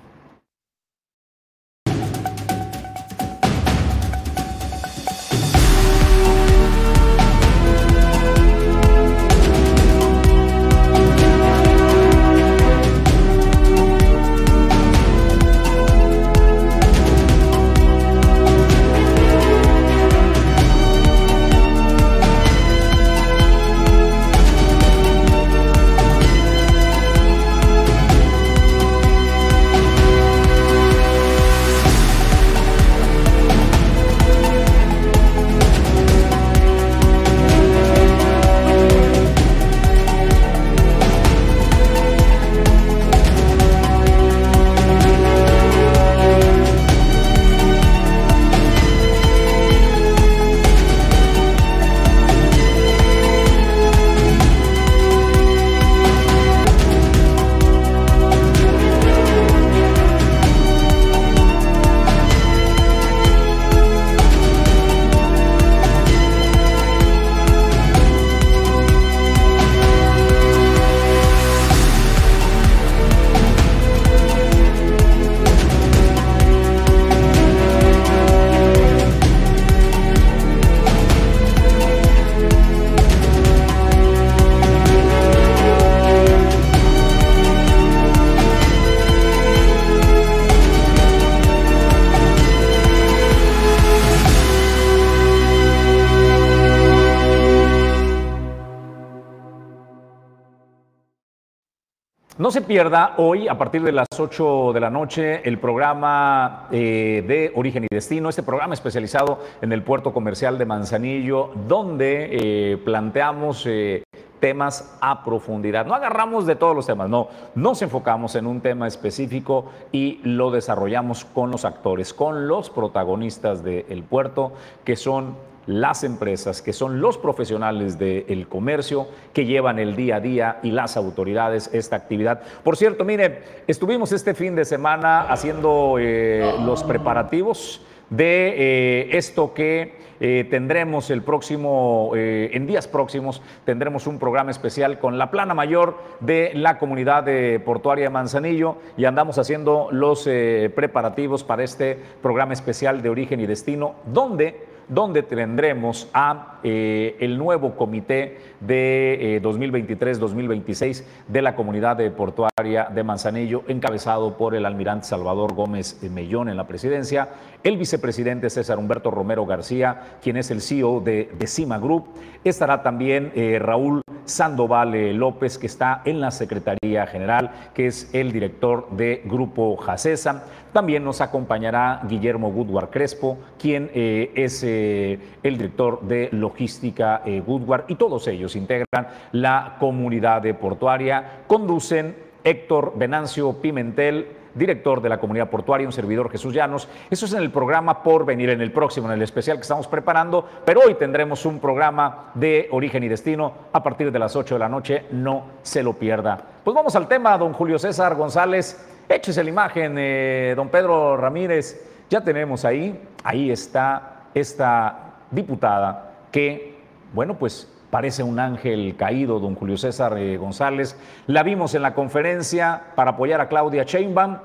No se pierda hoy, a partir de las 8 de la noche, el programa eh, de Origen y Destino, este programa especializado en el puerto comercial de Manzanillo, donde eh, planteamos eh, temas a profundidad. No agarramos de todos los temas, no, nos enfocamos en un tema específico y lo desarrollamos con los actores, con los protagonistas del puerto, que son las empresas, que son los profesionales del comercio que llevan el día a día y las autoridades esta actividad. Por cierto, mire, estuvimos este fin de semana haciendo eh, los preparativos de eh, esto que eh, tendremos el próximo, en días próximos, tendremos un programa especial con la plana mayor de la comunidad de portuaria de Manzanillo y andamos haciendo los preparativos para este programa especial de origen y destino, donde donde tendremos a eh, el nuevo comité de 2023-2026 eh, de la comunidad de portuaria de Manzanillo, encabezado por el almirante Salvador Gómez Mellón en la presidencia, el vicepresidente César Humberto Romero García, quien es el CEO de, Cima Group, estará también eh, Raúl Sandoval López, que está en la Secretaría General, que es el director de Grupo Jacesa. También nos acompañará Guillermo Goodward Crespo, quien es el director de Logística Goodward, y todos ellos integran la comunidad de portuaria. Conducen Héctor Venancio Pimentel, director de la comunidad portuaria, un servidor Jesús Llanos. Eso es en el programa por venir, en el próximo, en el especial que estamos preparando, pero hoy tendremos un programa de origen y destino a partir de las 8 de la noche, no se lo pierda. Pues vamos al tema, don Julio César González, échese la imagen, eh, don Pedro Ramírez, ya tenemos ahí, ahí está esta diputada que, bueno, pues parece un ángel caído, don Julio César eh, González. La vimos en la conferencia para apoyar a Claudia Sheinbaum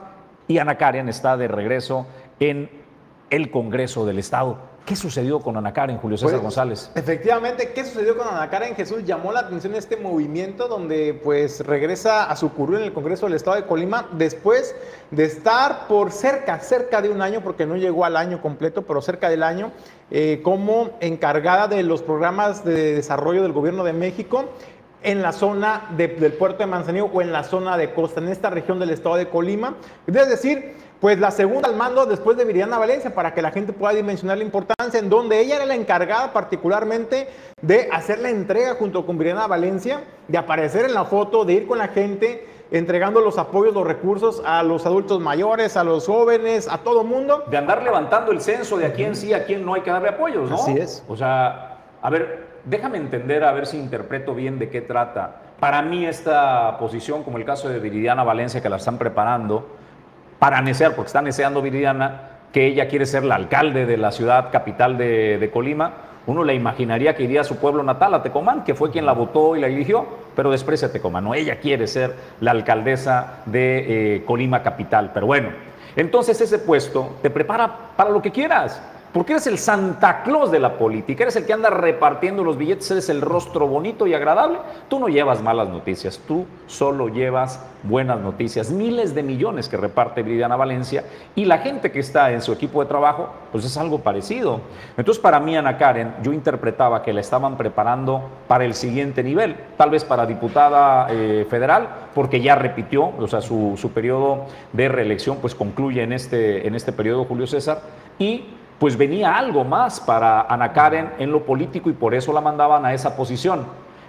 y Ana Karen está de regreso en el Congreso del Estado. ¿Qué sucedió con Ana Karen, Julio César pues, González? Efectivamente, ¿qué sucedió con Ana Karen Jesús? Llamó la atención este movimiento donde pues regresa a su curul en el Congreso del Estado de Colima después de estar por cerca, cerca de un año, porque no llegó al año completo, pero cerca del año, eh, como encargada de los programas de desarrollo del Gobierno de México en la zona del puerto de Manzanillo o en la zona de costa, en esta región del estado de Colima. Es decir, pues la segunda al mando después de Viridiana Valencia, para que la gente pueda dimensionar la importancia, en donde ella era la encargada particularmente de hacer la entrega junto con Viridiana Valencia, de aparecer en la foto, de ir con la gente entregando los apoyos, los recursos a los adultos mayores, a los jóvenes, a todo mundo. De andar levantando el censo de a quién sí, a quién no hay que darle apoyos, ¿no? Así es. O sea, a ver, déjame entender, a ver si interpreto bien de qué trata. Para mí esta posición, como el caso de Viridiana Valencia, que la están preparando, para necear, porque está neceando Viridiana, que ella quiere ser la alcalde de la ciudad capital de, Colima, uno le imaginaría que iría a su pueblo natal, a Tecomán, que fue quien la votó y la eligió, pero desprecia a Tecomán. No, ella quiere ser la alcaldesa de eh, Colima capital. Pero bueno, entonces ese puesto te prepara para lo que quieras. Porque eres el Santa Claus de la política, eres el que anda repartiendo los billetes, eres el rostro bonito y agradable. Tú no llevas malas noticias, tú solo llevas buenas noticias. Miles de millones que reparte Viridiana Valencia y la gente que está en su equipo de trabajo, pues es algo parecido. Entonces, para mí, Ana Karen, yo interpretaba que la estaban preparando para el siguiente nivel, tal vez para diputada eh, federal, porque ya repitió, o sea, su, su periodo de reelección, pues concluye en este, en este periodo, Julio César, y pues venía algo más para Ana Karen en lo político y por eso la mandaban a esa posición.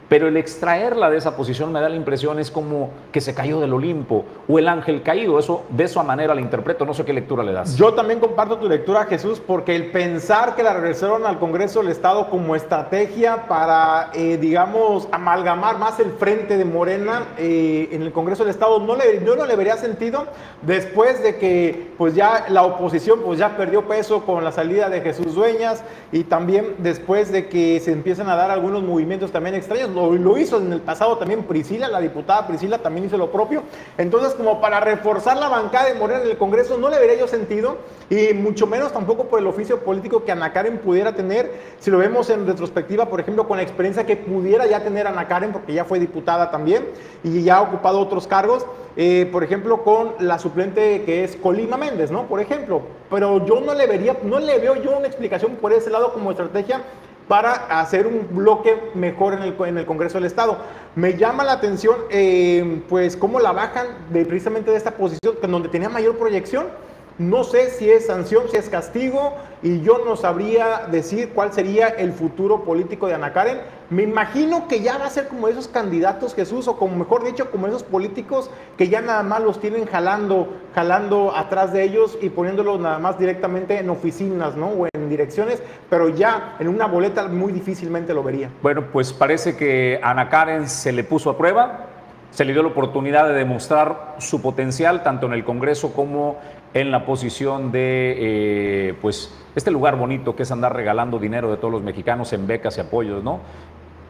Pero el extraerla de esa posición me da la impresión es como que se cayó del Olimpo o el ángel caído. Eso de esa manera la interpreto. No sé qué lectura le das. Yo también comparto tu lectura, Jesús, porque el pensar que la regresaron al Congreso del Estado como estrategia para, eh, digamos, amalgamar más el frente de Morena eh, en el Congreso del Estado no le, no le vería sentido después de que pues ya la oposición pues ya perdió peso con la salida de Jesús Dueñas y también después de que se empiezan a dar algunos movimientos también extraños lo, hizo en el pasado también Priscila, la diputada Priscila también hizo lo propio. Entonces, como para reforzar la bancada de Morena en el Congreso, no le vería yo sentido, y mucho menos tampoco por el oficio político que Ana Karen pudiera tener, si lo vemos en retrospectiva, por ejemplo, con la experiencia que pudiera ya tener Ana Karen, porque ya fue diputada también y ya ha ocupado otros cargos, eh, por ejemplo, con la suplente que es Colima Méndez, ¿no? Por ejemplo, pero yo no le vería, no le veo yo una explicación por ese lado como estrategia para hacer un bloque mejor en el, en el Congreso del Estado. Me llama la atención, eh, pues, cómo la bajan de, precisamente de esta posición, donde tenía mayor proyección no sé si es sanción, si es castigo, y yo no sabría decir cuál sería el futuro político de Ana Karen. Me imagino que ya va a ser como esos candidatos, Jesús, o como mejor dicho, como esos políticos que ya nada más los tienen jalando, jalando atrás de ellos y poniéndolos nada más directamente en oficinas, ¿no? O en direcciones, pero ya en una boleta muy difícilmente lo vería. Bueno, pues parece que Ana Karen se le puso a prueba, se le dio la oportunidad de demostrar su potencial tanto en el Congreso como en la posición de eh, pues este lugar bonito que es andar regalando dinero de todos los mexicanos en becas y apoyos, ¿no?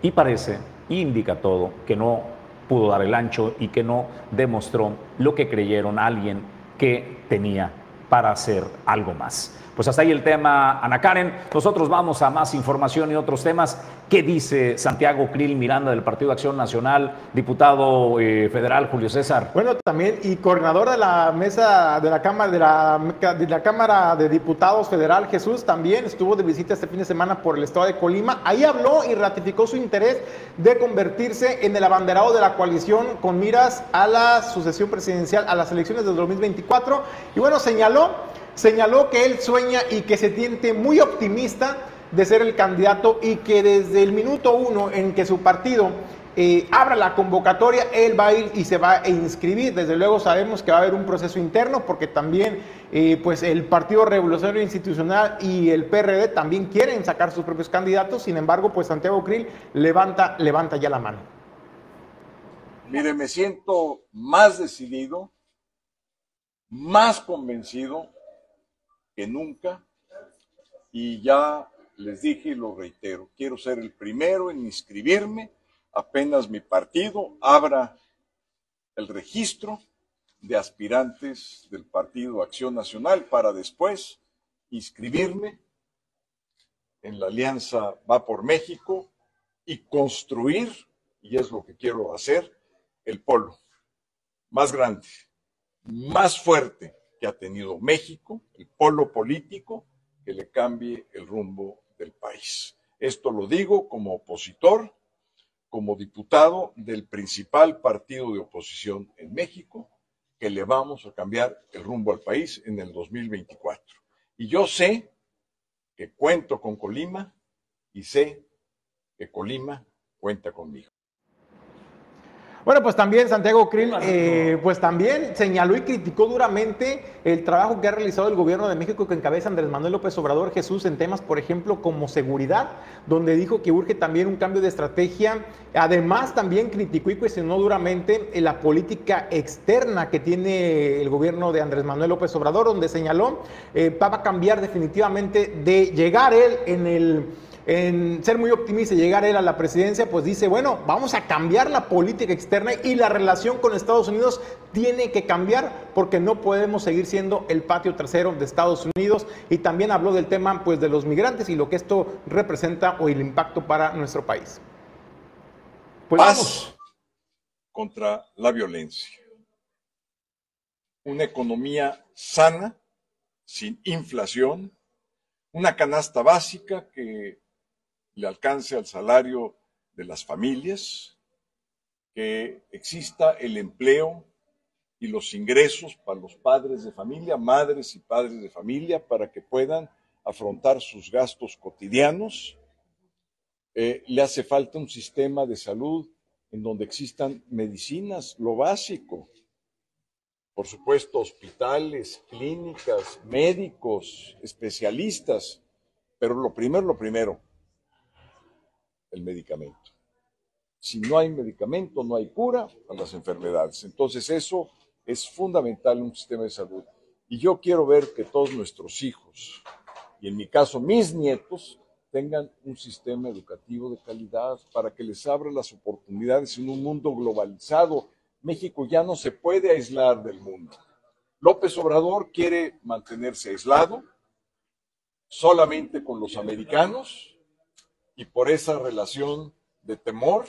Y parece, indica todo, que no pudo dar el ancho y que no demostró lo que creyeron alguien que tenía para hacer algo más. Pues hasta ahí el tema, Ana Karen. Nosotros vamos a más información y otros temas. ¿Qué dice Santiago Krill Miranda del Partido Acción Nacional, diputado eh, federal Julio César? Bueno, también y coordinador de la mesa de la Cámara de la, de Cámara de Diputados Federal, Jesús, también estuvo de visita este fin de semana por el estado de Colima. Ahí habló y ratificó su interés de convertirse en el abanderado de la coalición con miras a la sucesión presidencial a las elecciones del 2024. Y bueno, señaló señaló que él sueña y que se siente muy optimista de ser el candidato y que desde el minuto uno en que su partido eh, abra la convocatoria, él va a ir y se va a inscribir. Desde luego sabemos que va a haber un proceso interno porque también eh, pues el Partido Revolucionario Institucional y el PRD también quieren sacar sus propios candidatos. Sin embargo, pues Santiago Krill levanta, levanta ya la mano. Mire, me siento más decidido, más convencido nunca. Y ya les dije y lo reitero, quiero ser el primero en inscribirme apenas mi partido abra el registro de aspirantes del Partido Acción Nacional para después inscribirme en la alianza Va por México y construir, y es lo que quiero hacer, el polo más grande, más fuerte que ha tenido México, el polo político que le cambie el rumbo del país. Esto lo digo como opositor, como diputado del principal partido de oposición en México, que le vamos a cambiar el rumbo al país en el 2024. Y yo sé que cuento con Colima y sé que Colima cuenta conmigo. Bueno, pues también Santiago Krill, eh, pues también señaló y criticó duramente el trabajo que ha realizado el gobierno de México que encabeza Andrés Manuel López Obrador Jesús en temas, por ejemplo, como seguridad, donde dijo que urge también un cambio de estrategia. Además, también criticó y cuestionó duramente la política externa que tiene el gobierno de Andrés Manuel López Obrador, donde señaló eh, va a cambiar definitivamente de llegar él en el en ser muy optimista y llegar él a la presidencia, pues dice, bueno, vamos a cambiar la política externa y la relación con Estados Unidos tiene que cambiar porque no podemos seguir siendo el patio trasero de Estados Unidos. Y también habló del tema pues, de los migrantes y lo que esto representa o el impacto para nuestro país. Pues Paz contra la violencia. Una economía sana, sin inflación, una canasta básica que le alcance al salario de las familias, que exista el empleo y los ingresos para los padres de familia, madres y padres de familia, para que puedan afrontar sus gastos cotidianos. Eh, le hace falta un sistema de salud en donde existan medicinas, lo básico. Por supuesto, hospitales, clínicas, médicos, especialistas. Pero lo primero, lo primero, el medicamento. Si no hay medicamento, no hay cura a las enfermedades. Entonces eso es fundamental en un sistema de salud. Y yo quiero ver que todos nuestros hijos, y en mi caso mis nietos, tengan un sistema educativo de calidad para que les abra las oportunidades en un mundo globalizado. México ya no se puede aislar del mundo. López Obrador quiere mantenerse aislado solamente con los americanos y por esa relación de temor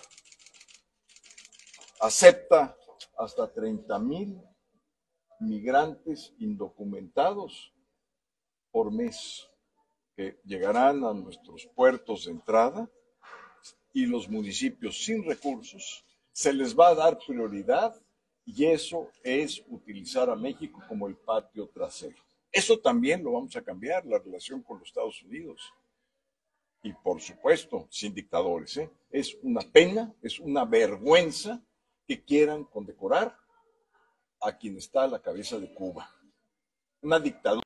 acepta hasta 30 mil migrantes indocumentados por mes que llegarán a nuestros puertos de entrada y los municipios sin recursos, se les va a dar prioridad y eso es utilizar a México como el patio trasero. Eso también lo vamos a cambiar, la relación con los Estados Unidos. Y por supuesto, sin dictadores. ¿eh? Es una pena, es una vergüenza que quieran condecorar a quien está a la cabeza de Cuba. Una dictadura.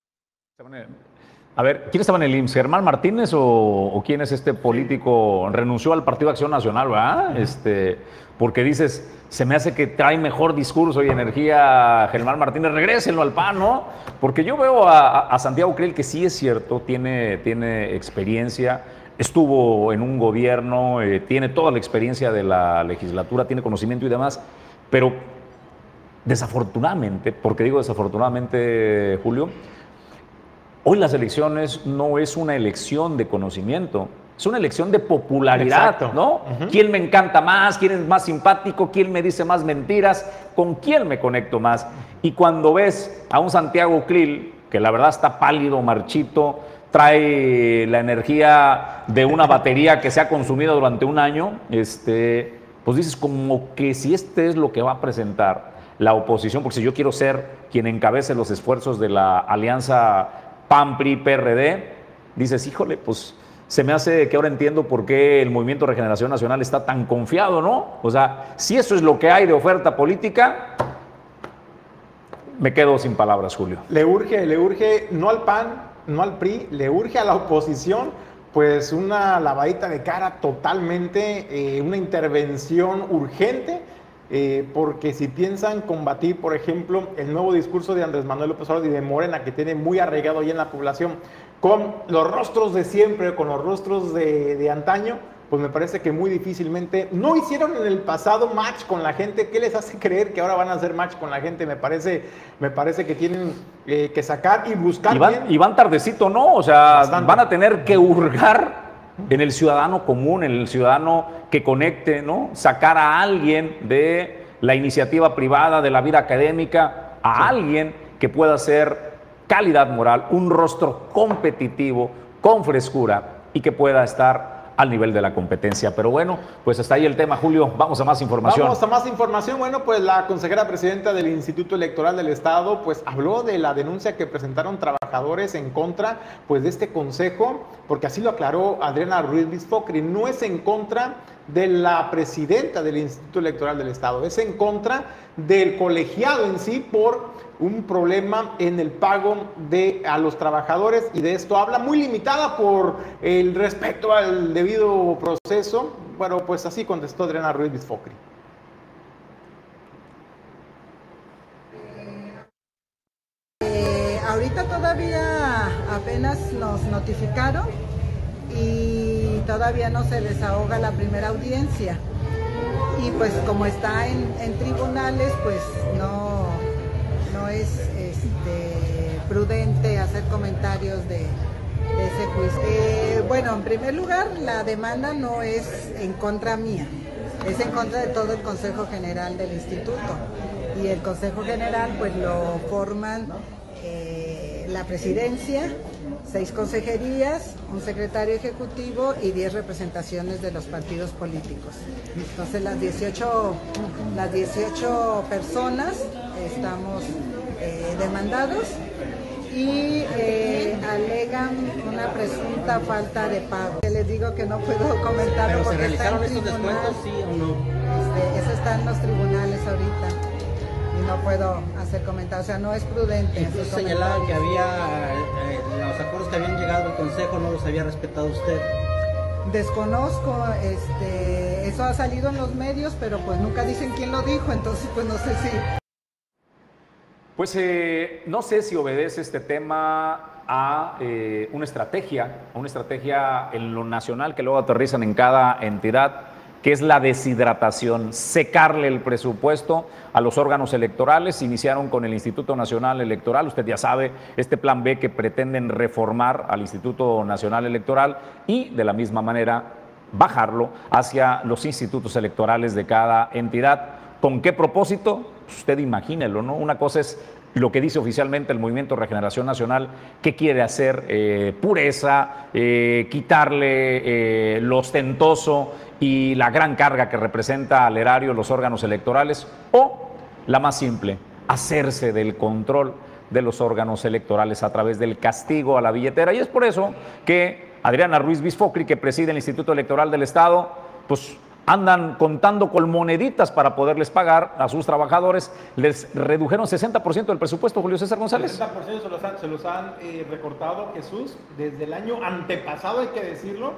A ver, ¿quién estaba en el IMSS? ¿Germán Martínez o, quién es este político? Renunció al Partido Acción Nacional, ¿verdad? Este, porque dices, se me hace que trae mejor discurso y energía Germán Martínez, regrésenlo al PAN, ¿no? Porque yo veo a, a Santiago Krill que sí es cierto, tiene, tiene experiencia, estuvo en un gobierno, eh, tiene toda la experiencia de la legislatura, tiene conocimiento y demás, pero desafortunadamente, porque digo desafortunadamente, Julio, Hoy las elecciones no es una elección de conocimiento, es una elección de popularidad, Exacto. ¿no? ¿Quién me encanta más? ¿Quién es más simpático? ¿Quién me dice más mentiras? ¿Con quién me conecto más? Y cuando ves a un Santiago Krill, que la verdad está pálido, marchito, trae la energía de una batería que se ha consumido durante un año, este, pues dices como que si este es lo que va a presentar la oposición, porque si yo quiero ser quien encabece los esfuerzos de la alianza PAN, PRI, PRD, dices, híjole, pues se me hace que ahora entiendo por qué el Movimiento Regeneración Nacional está tan confiado, ¿no? O sea, si eso es lo que hay de oferta política, me quedo sin palabras, Julio. Le urge, le urge, no al PAN, no al PRI, le urge a la oposición, pues una lavadita de cara totalmente, eh, una intervención urgente. Eh, porque si piensan combatir, por ejemplo, el nuevo discurso de Andrés Manuel López Obrador y de Morena, que tiene muy arraigado ahí en la población, con los rostros de siempre, con los rostros de antaño, pues me parece que muy difícilmente no hicieron en el pasado match con la gente. ¿Qué les hace creer que ahora van a hacer match con la gente? Me parece, me parece que tienen eh, que sacar y buscar Y van, bien. y van tardecito, ¿no? O sea, Bastante. van a tener que hurgar en el ciudadano común, en el ciudadano que conecte, ¿no? Sacar a alguien de la iniciativa privada, de la vida académica, a alguien que pueda ser calidad moral, un rostro competitivo, con frescura y que pueda estar al nivel de la competencia. Pero bueno, pues hasta ahí el tema, Julio. Vamos a más información. Vamos a más información. Bueno, pues la consejera presidenta del Instituto Electoral del Estado, pues habló de la denuncia que presentaron trabajadores en contra, pues de este consejo, porque así lo aclaró Adriana Ruiz Bisfocri. No es en contra de la presidenta del Instituto Electoral del Estado, es en contra del colegiado en sí por un problema en el pago de a los trabajadores y de esto habla muy limitada por el respeto al debido proceso. Bueno, pues así contestó Adriana Ruiz Bisfocri. Eh, ahorita todavía apenas nos notificaron y todavía no se desahoga la primera audiencia. Y pues como está en, en tribunales, pues no, no es este, prudente hacer comentarios de, ese juicio. Eh, bueno, en primer lugar, la demanda no es en contra mía, es en contra de todo el Consejo General del Instituto. Y el Consejo General pues lo forman eh, la presidencia, seis consejerías, un secretario ejecutivo y 10 representaciones de los partidos políticos. Entonces las 18, las 18 personas estamos eh, demandados y eh, alegan una presunta falta de pago. Les digo que no puedo [LAUGHS] comentarlo ¿Pero se porque está en estos descuentos, sí o no? Este, eso está en los tribunales ahorita y no puedo hacer comentarios. O sea, no es prudente. Incluso señalaban que había eh, los acuerdos que habían llegado al Consejo no los había respetado usted. Desconozco, este, eso ha salido en los medios, pero pues nunca dicen quién lo dijo, entonces pues no sé si. Pues eh, no sé si obedece este tema a eh, una estrategia, a una estrategia en lo nacional que luego aterrizan en cada entidad, que es la deshidratación, secarle el presupuesto a los órganos electorales. Iniciaron con el Instituto Nacional Electoral, usted ya sabe, este plan B que pretenden reformar al Instituto Nacional Electoral y de la misma manera bajarlo hacia los institutos electorales de cada entidad. ¿Con qué propósito? Usted imagínelo, ¿no? Una cosa es lo que dice oficialmente el Movimiento Regeneración Nacional, que quiere hacer eh, pureza, eh, quitarle eh, lo ostentoso y la gran carga que representa al erario los órganos electorales, o la más simple, hacerse del control de los órganos electorales a través del castigo a la billetera. Y es por eso que Adriana Ruiz Bisfocri, que preside el Instituto Electoral del Estado, pues andan contando con moneditas para poderles pagar a sus trabajadores. Les redujeron 60% del presupuesto, Julio César González. 60% se los han, se los han eh, recortado, Jesús, desde el año antepasado, hay que decirlo.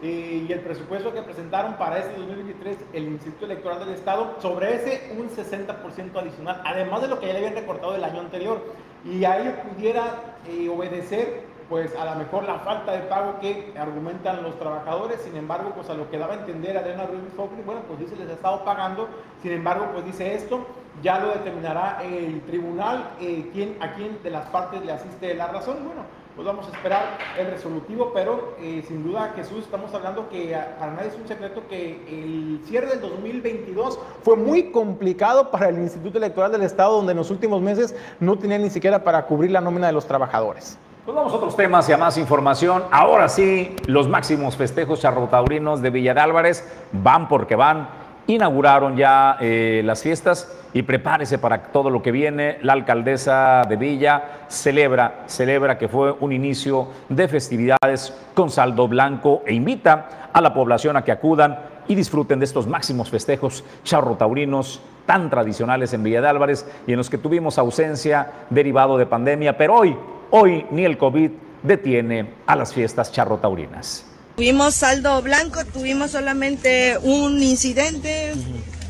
Eh, y el presupuesto que presentaron para este 2023 el Instituto Electoral del Estado, sobre ese un 60% adicional, además de lo que ya le habían recortado el año anterior. Y ahí pudiera eh, obedecer pues a lo mejor la falta de pago que argumentan los trabajadores, sin embargo, pues a lo que daba a entender Adriana Ruiz Focri, bueno, pues dice les ha estado pagando, sin embargo, pues dice esto, ya lo determinará el tribunal, eh, quién, a quién de las partes le asiste la razón, bueno, pues vamos a esperar el resolutivo, pero eh, sin duda, Jesús, estamos hablando que para nadie es un secreto que el cierre del 2022 fue muy complicado para el Instituto Electoral del Estado, donde en los últimos meses no tenía ni siquiera para cubrir la nómina de los trabajadores. Pues vamos a otros temas y a más información. Ahora sí, los máximos festejos charrotaurinos de Villa de Álvarez van porque van. Inauguraron ya eh, las fiestas y prepárese para todo lo que viene. La alcaldesa de Villa celebra, celebra que fue un inicio de festividades con saldo blanco e invita a la población a que acudan y disfruten de estos máximos festejos charrotaurinos tan tradicionales en Villa de Álvarez y en los que tuvimos ausencia derivado de pandemia, pero hoy Hoy ni el COVID detiene a las fiestas charrotaurinas. Tuvimos saldo blanco, tuvimos solamente un incidente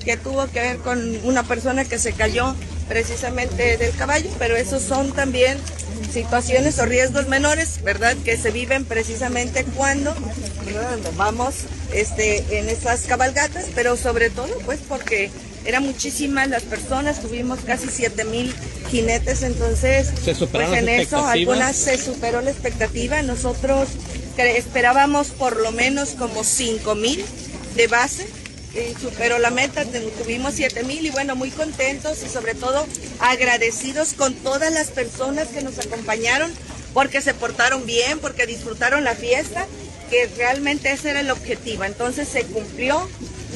que tuvo que ver con una persona que se cayó precisamente del caballo, pero esos son también situaciones o riesgos menores, ¿verdad? Que se viven precisamente cuando vamos este, en esas cabalgatas, pero sobre todo pues porque eran muchísimas las personas, tuvimos casi 7 mil jinetes, entonces pues en eso algunas se superó la expectativa, nosotros esperábamos por lo menos como 5 mil de base, y superó la meta, tuvimos 7 mil y bueno, muy contentos y sobre todo agradecidos con todas las personas que nos acompañaron porque se portaron bien, porque disfrutaron la fiesta, que realmente ese era el objetivo. Entonces se cumplió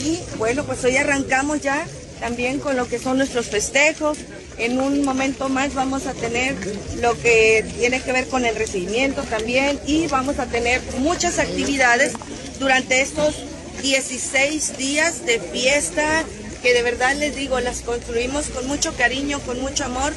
y bueno, pues hoy arrancamos ya también con lo que son nuestros festejos. En un momento más vamos a tener lo que tiene que ver con el recibimiento también y vamos a tener muchas actividades durante estos 16 días de fiesta que de verdad les digo, las construimos con mucho cariño, con mucho amor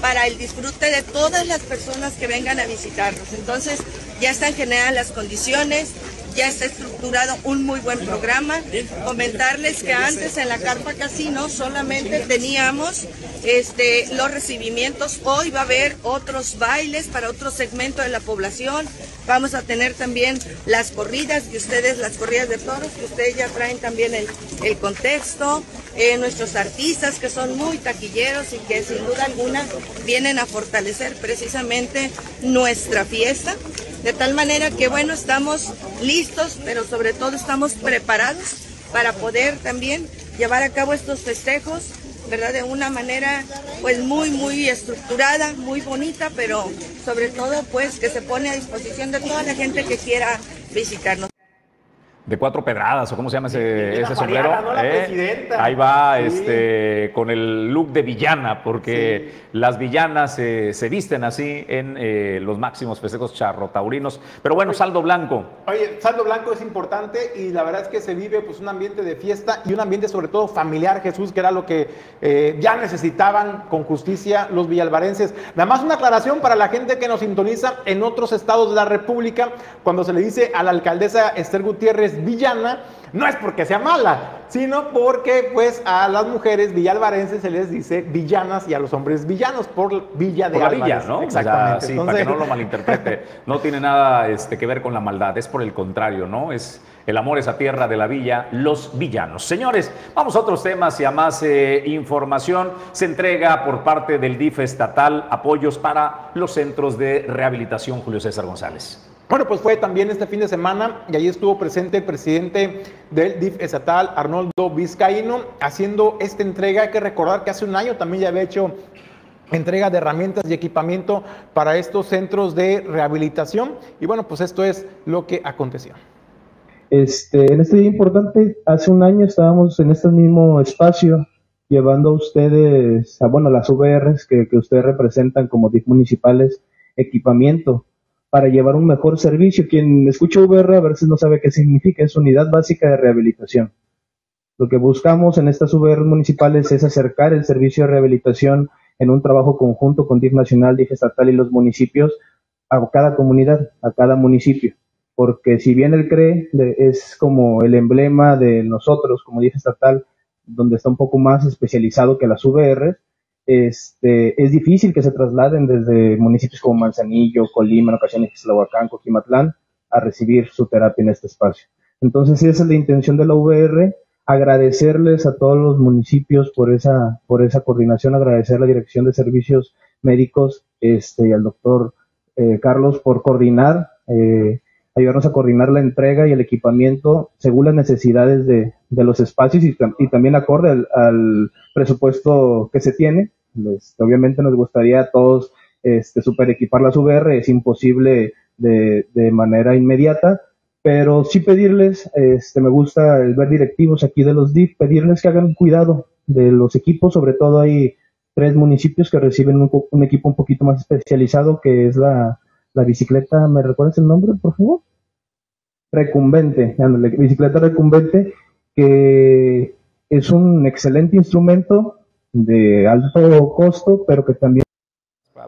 para el disfrute de todas las personas que vengan a visitarnos. Entonces ya están generadas las condiciones, ya está estructurado un muy buen programa. Comentarles que antes en la Carpa Casino solamente teníamos este, los recibimientos. Hoy va a haber otros bailes para otro segmento de la población. Vamos a tener también las corridas, que ustedes, las corridas de toros, que ustedes ya traen también el, el contexto. Eh, nuestros artistas que son muy taquilleros y que sin duda alguna vienen a fortalecer precisamente nuestra fiesta. De tal manera que bueno, estamos listos, pero sobre todo estamos preparados para poder también llevar a cabo estos festejos, ¿verdad? De una manera pues muy, muy estructurada, muy bonita, pero sobre todo pues que se pone a disposición de toda la gente que quiera visitarnos de cuatro pedradas, o cómo se llama ese, ese sombrero. ¿Eh? Ahí va este, con el look de villana, porque las villanas se visten así en eh, los máximos festejos charrotaurinos. Pero bueno, saldo blanco. Oye, saldo blanco es importante y la verdad es que se vive pues, un ambiente de fiesta y un ambiente sobre todo familiar, Jesús, que era lo que eh, ya necesitaban con justicia los villalvarenses. Nada más una aclaración para la gente que nos sintoniza en otros estados de la República, cuando se le dice a la alcaldesa Esther Gutiérrez villana, no es porque sea mala, sino porque pues a las mujeres villalvarenses se les dice villanas y a los hombres villanos por Villa de por la villa, ¿no? Exactamente. sí, para que no lo malinterprete. No tiene nada este, que ver con la maldad, es por el contrario, ¿no? Es el amor esa tierra de la villa, los villanos. Señores, vamos a otros temas y a más eh, información. Se entrega por parte del DIF estatal apoyos para los centros de rehabilitación Julio César González. Bueno, pues fue también este fin de semana y ahí estuvo presente el presidente del DIF estatal, Arnoldo Vizcaíno, haciendo esta entrega. Hay que recordar que hace un año también ya había hecho entrega de herramientas y equipamiento para estos centros de rehabilitación. Y bueno, pues esto es lo que aconteció. Este, en este día importante, hace un año estábamos en este mismo espacio llevando a ustedes, a, bueno, las VRs que, que ustedes representan como DIF municipales, equipamiento para llevar un mejor servicio. Quien escucha VR a veces no sabe qué significa, es unidad básica de rehabilitación. Lo que buscamos en estas VR municipales es acercar el servicio de rehabilitación en un trabajo conjunto con DIF nacional, DIF estatal y los municipios a cada comunidad, a cada municipio. Porque si bien el CRE es como el emblema de nosotros como DIF estatal, donde está un poco más especializado que las VR, este, es difícil que se trasladen desde municipios como Manzanillo, Colima, en ocasiones Islahuacán, Coquimatlán, a recibir su terapia en este espacio. Entonces, esa es la intención de la VR, agradecerles a todos los municipios por esa, por esa coordinación, agradecer a la Dirección de Servicios Médicos este, y al doctor eh, Carlos por coordinar, eh, ayudarnos a coordinar la entrega y el equipamiento según las necesidades de, de los espacios y, también acorde al, al, presupuesto que se tiene. Este, obviamente nos gustaría a todos este, super equipar las VR, es imposible de, de manera inmediata, pero sí pedirles, este, me gusta el ver directivos aquí de los DIF, pedirles que hagan cuidado de los equipos, sobre todo hay tres municipios que reciben un, un equipo un poquito más especializado, que es la, la bicicleta, ¿me recuerdas el nombre, por favor? Recumbente, bicicleta recumbente, que es un excelente instrumento de alto costo, pero que también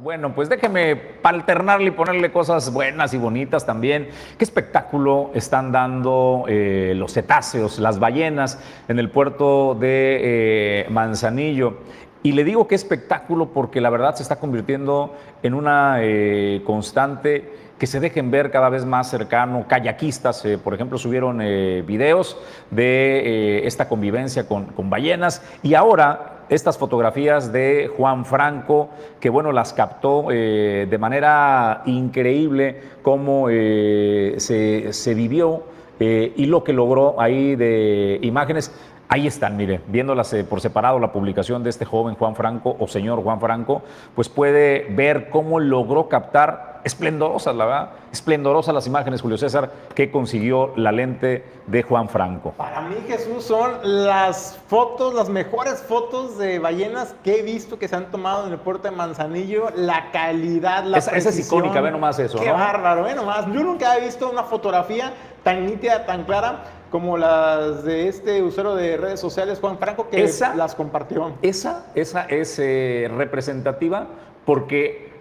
bueno, pues déjeme alternarle y ponerle cosas buenas y bonitas también. ¿Qué espectáculo están dando eh, los cetáceos, las ballenas en el puerto de eh, Manzanillo? Y le digo qué espectáculo porque la verdad se está convirtiendo en una eh, constante que se dejen ver cada vez más cercano. Kayakistas, eh, por ejemplo, subieron eh, videos de eh, esta convivencia con, con, ballenas y ahora estas fotografías de Juan Franco, que bueno, las captó de manera increíble cómo se, se, vivió y lo que logró ahí de imágenes. Ahí están, mire, viéndolas por separado la publicación de este joven Juan Franco o señor Juan Franco, pues puede ver cómo logró captar esplendorosas, la verdad, esplendorosas las imágenes, Julio César, que consiguió la lente de Juan Franco. Para mí, Jesús, son las fotos, las mejores fotos de ballenas que he visto que se han tomado en el puerto de Manzanillo. La calidad, la Esa, esa es icónica, ve nomás eso, Qué ¿no? bárbaro, ve nomás. Yo nunca he visto una fotografía tan nítida, tan clara como las de este usuario de redes sociales, Juan Franco, que esa, las compartió. Esa, esa es eh, representativa porque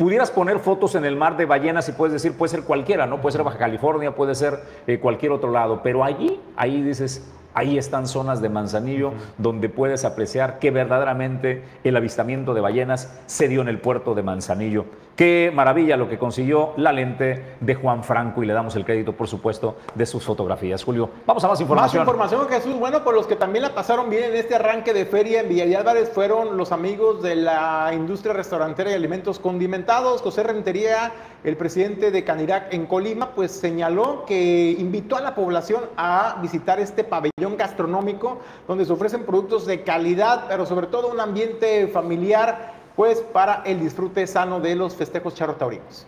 pudieras poner fotos en el mar de ballenas y puedes decir, puede ser cualquiera, ¿no? Puede ser Baja California, puede ser eh, cualquier otro lado, pero allí, ahí dices, ahí están zonas de Manzanillo uh -huh. donde puedes apreciar que verdaderamente el avistamiento de ballenas se dio en el puerto de Manzanillo. Qué maravilla lo que consiguió la lente de Juan Franco y le damos el crédito, por supuesto, de sus fotografías. Julio, vamos a más información. Más información, Jesús. Bueno, por los que también la pasaron bien en este arranque de feria en Villa de Álvarez fueron los amigos de la industria restaurantera y alimentos condimentados. José Rentería, el presidente de Canirac en Colima, pues señaló que invitó a la población a visitar este pabellón gastronómico donde se ofrecen productos de calidad, pero sobre todo un ambiente familiar pues para el disfrute sano de los festejos charrotaurinos.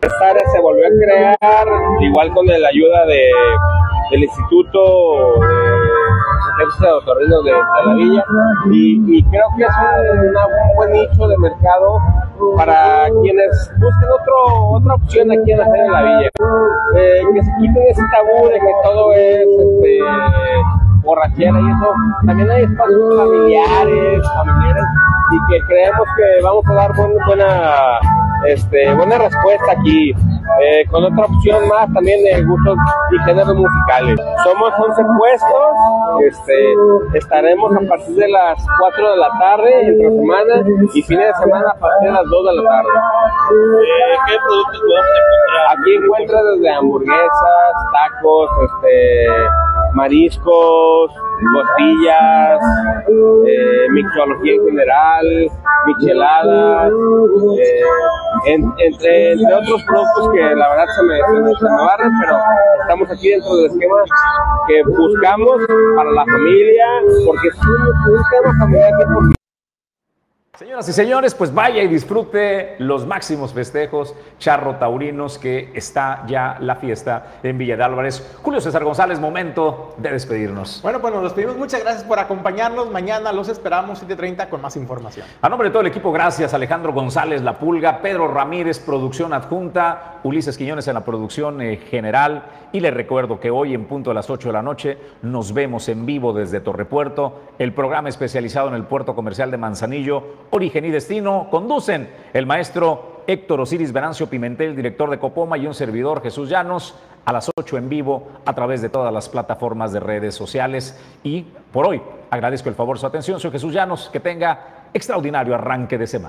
Esta área se volvió a crear, igual con la ayuda de, del Instituto de de de, la Villa, y, y, creo que es un, buen nicho de mercado para quienes busquen otro, otra opción aquí en la Feria de la Villa. Eh, que se quiten ese tabú de que todo es este, borrachera y eso. También hay espacios familiares, familiares, y que creemos que vamos a dar buen, buena, este, buena respuesta aquí. Eh, con otra opción más también de gustos y géneros musicales. Somos 11 puestos, este, estaremos a partir de las 4 de la tarde entre semana y fines de semana a partir de las 2 de la tarde. Eh, ¿Qué productos podemos encontrar? Aquí encuentras desde hamburguesas, tacos, este, mariscos, costillas, eh, mixología en general, micheladas, eh, en, entre, entre, otros productos que la verdad se me, se me, barren, pero estamos aquí dentro del esquema que buscamos para la familia, porque es un, un tema familiar Señoras y señores, pues vaya y disfrute los máximos festejos charro taurinos que está ya la fiesta en Villa de Álvarez. Julio César González, momento de despedirnos. Bueno, pues nos despedimos. Muchas gracias por acompañarnos. Mañana los esperamos 7.30 con más información. A nombre de todo el equipo, gracias Alejandro González La Pulga, Pedro Ramírez, producción adjunta, Ulises Quiñones en la producción eh, general. Y les recuerdo que hoy en punto de las 8 de la noche nos vemos en vivo desde Torrepuerto, el programa especializado en el puerto comercial de Manzanillo Origen y Destino conducen el maestro Héctor Osiris Venancio Pimentel, director de Copoma, y un servidor Jesús Llanos, a las 8 en vivo a través de todas las plataformas de redes sociales. Y por hoy agradezco el favor su atención. Soy Jesús Llanos. Que tenga extraordinario arranque de semana.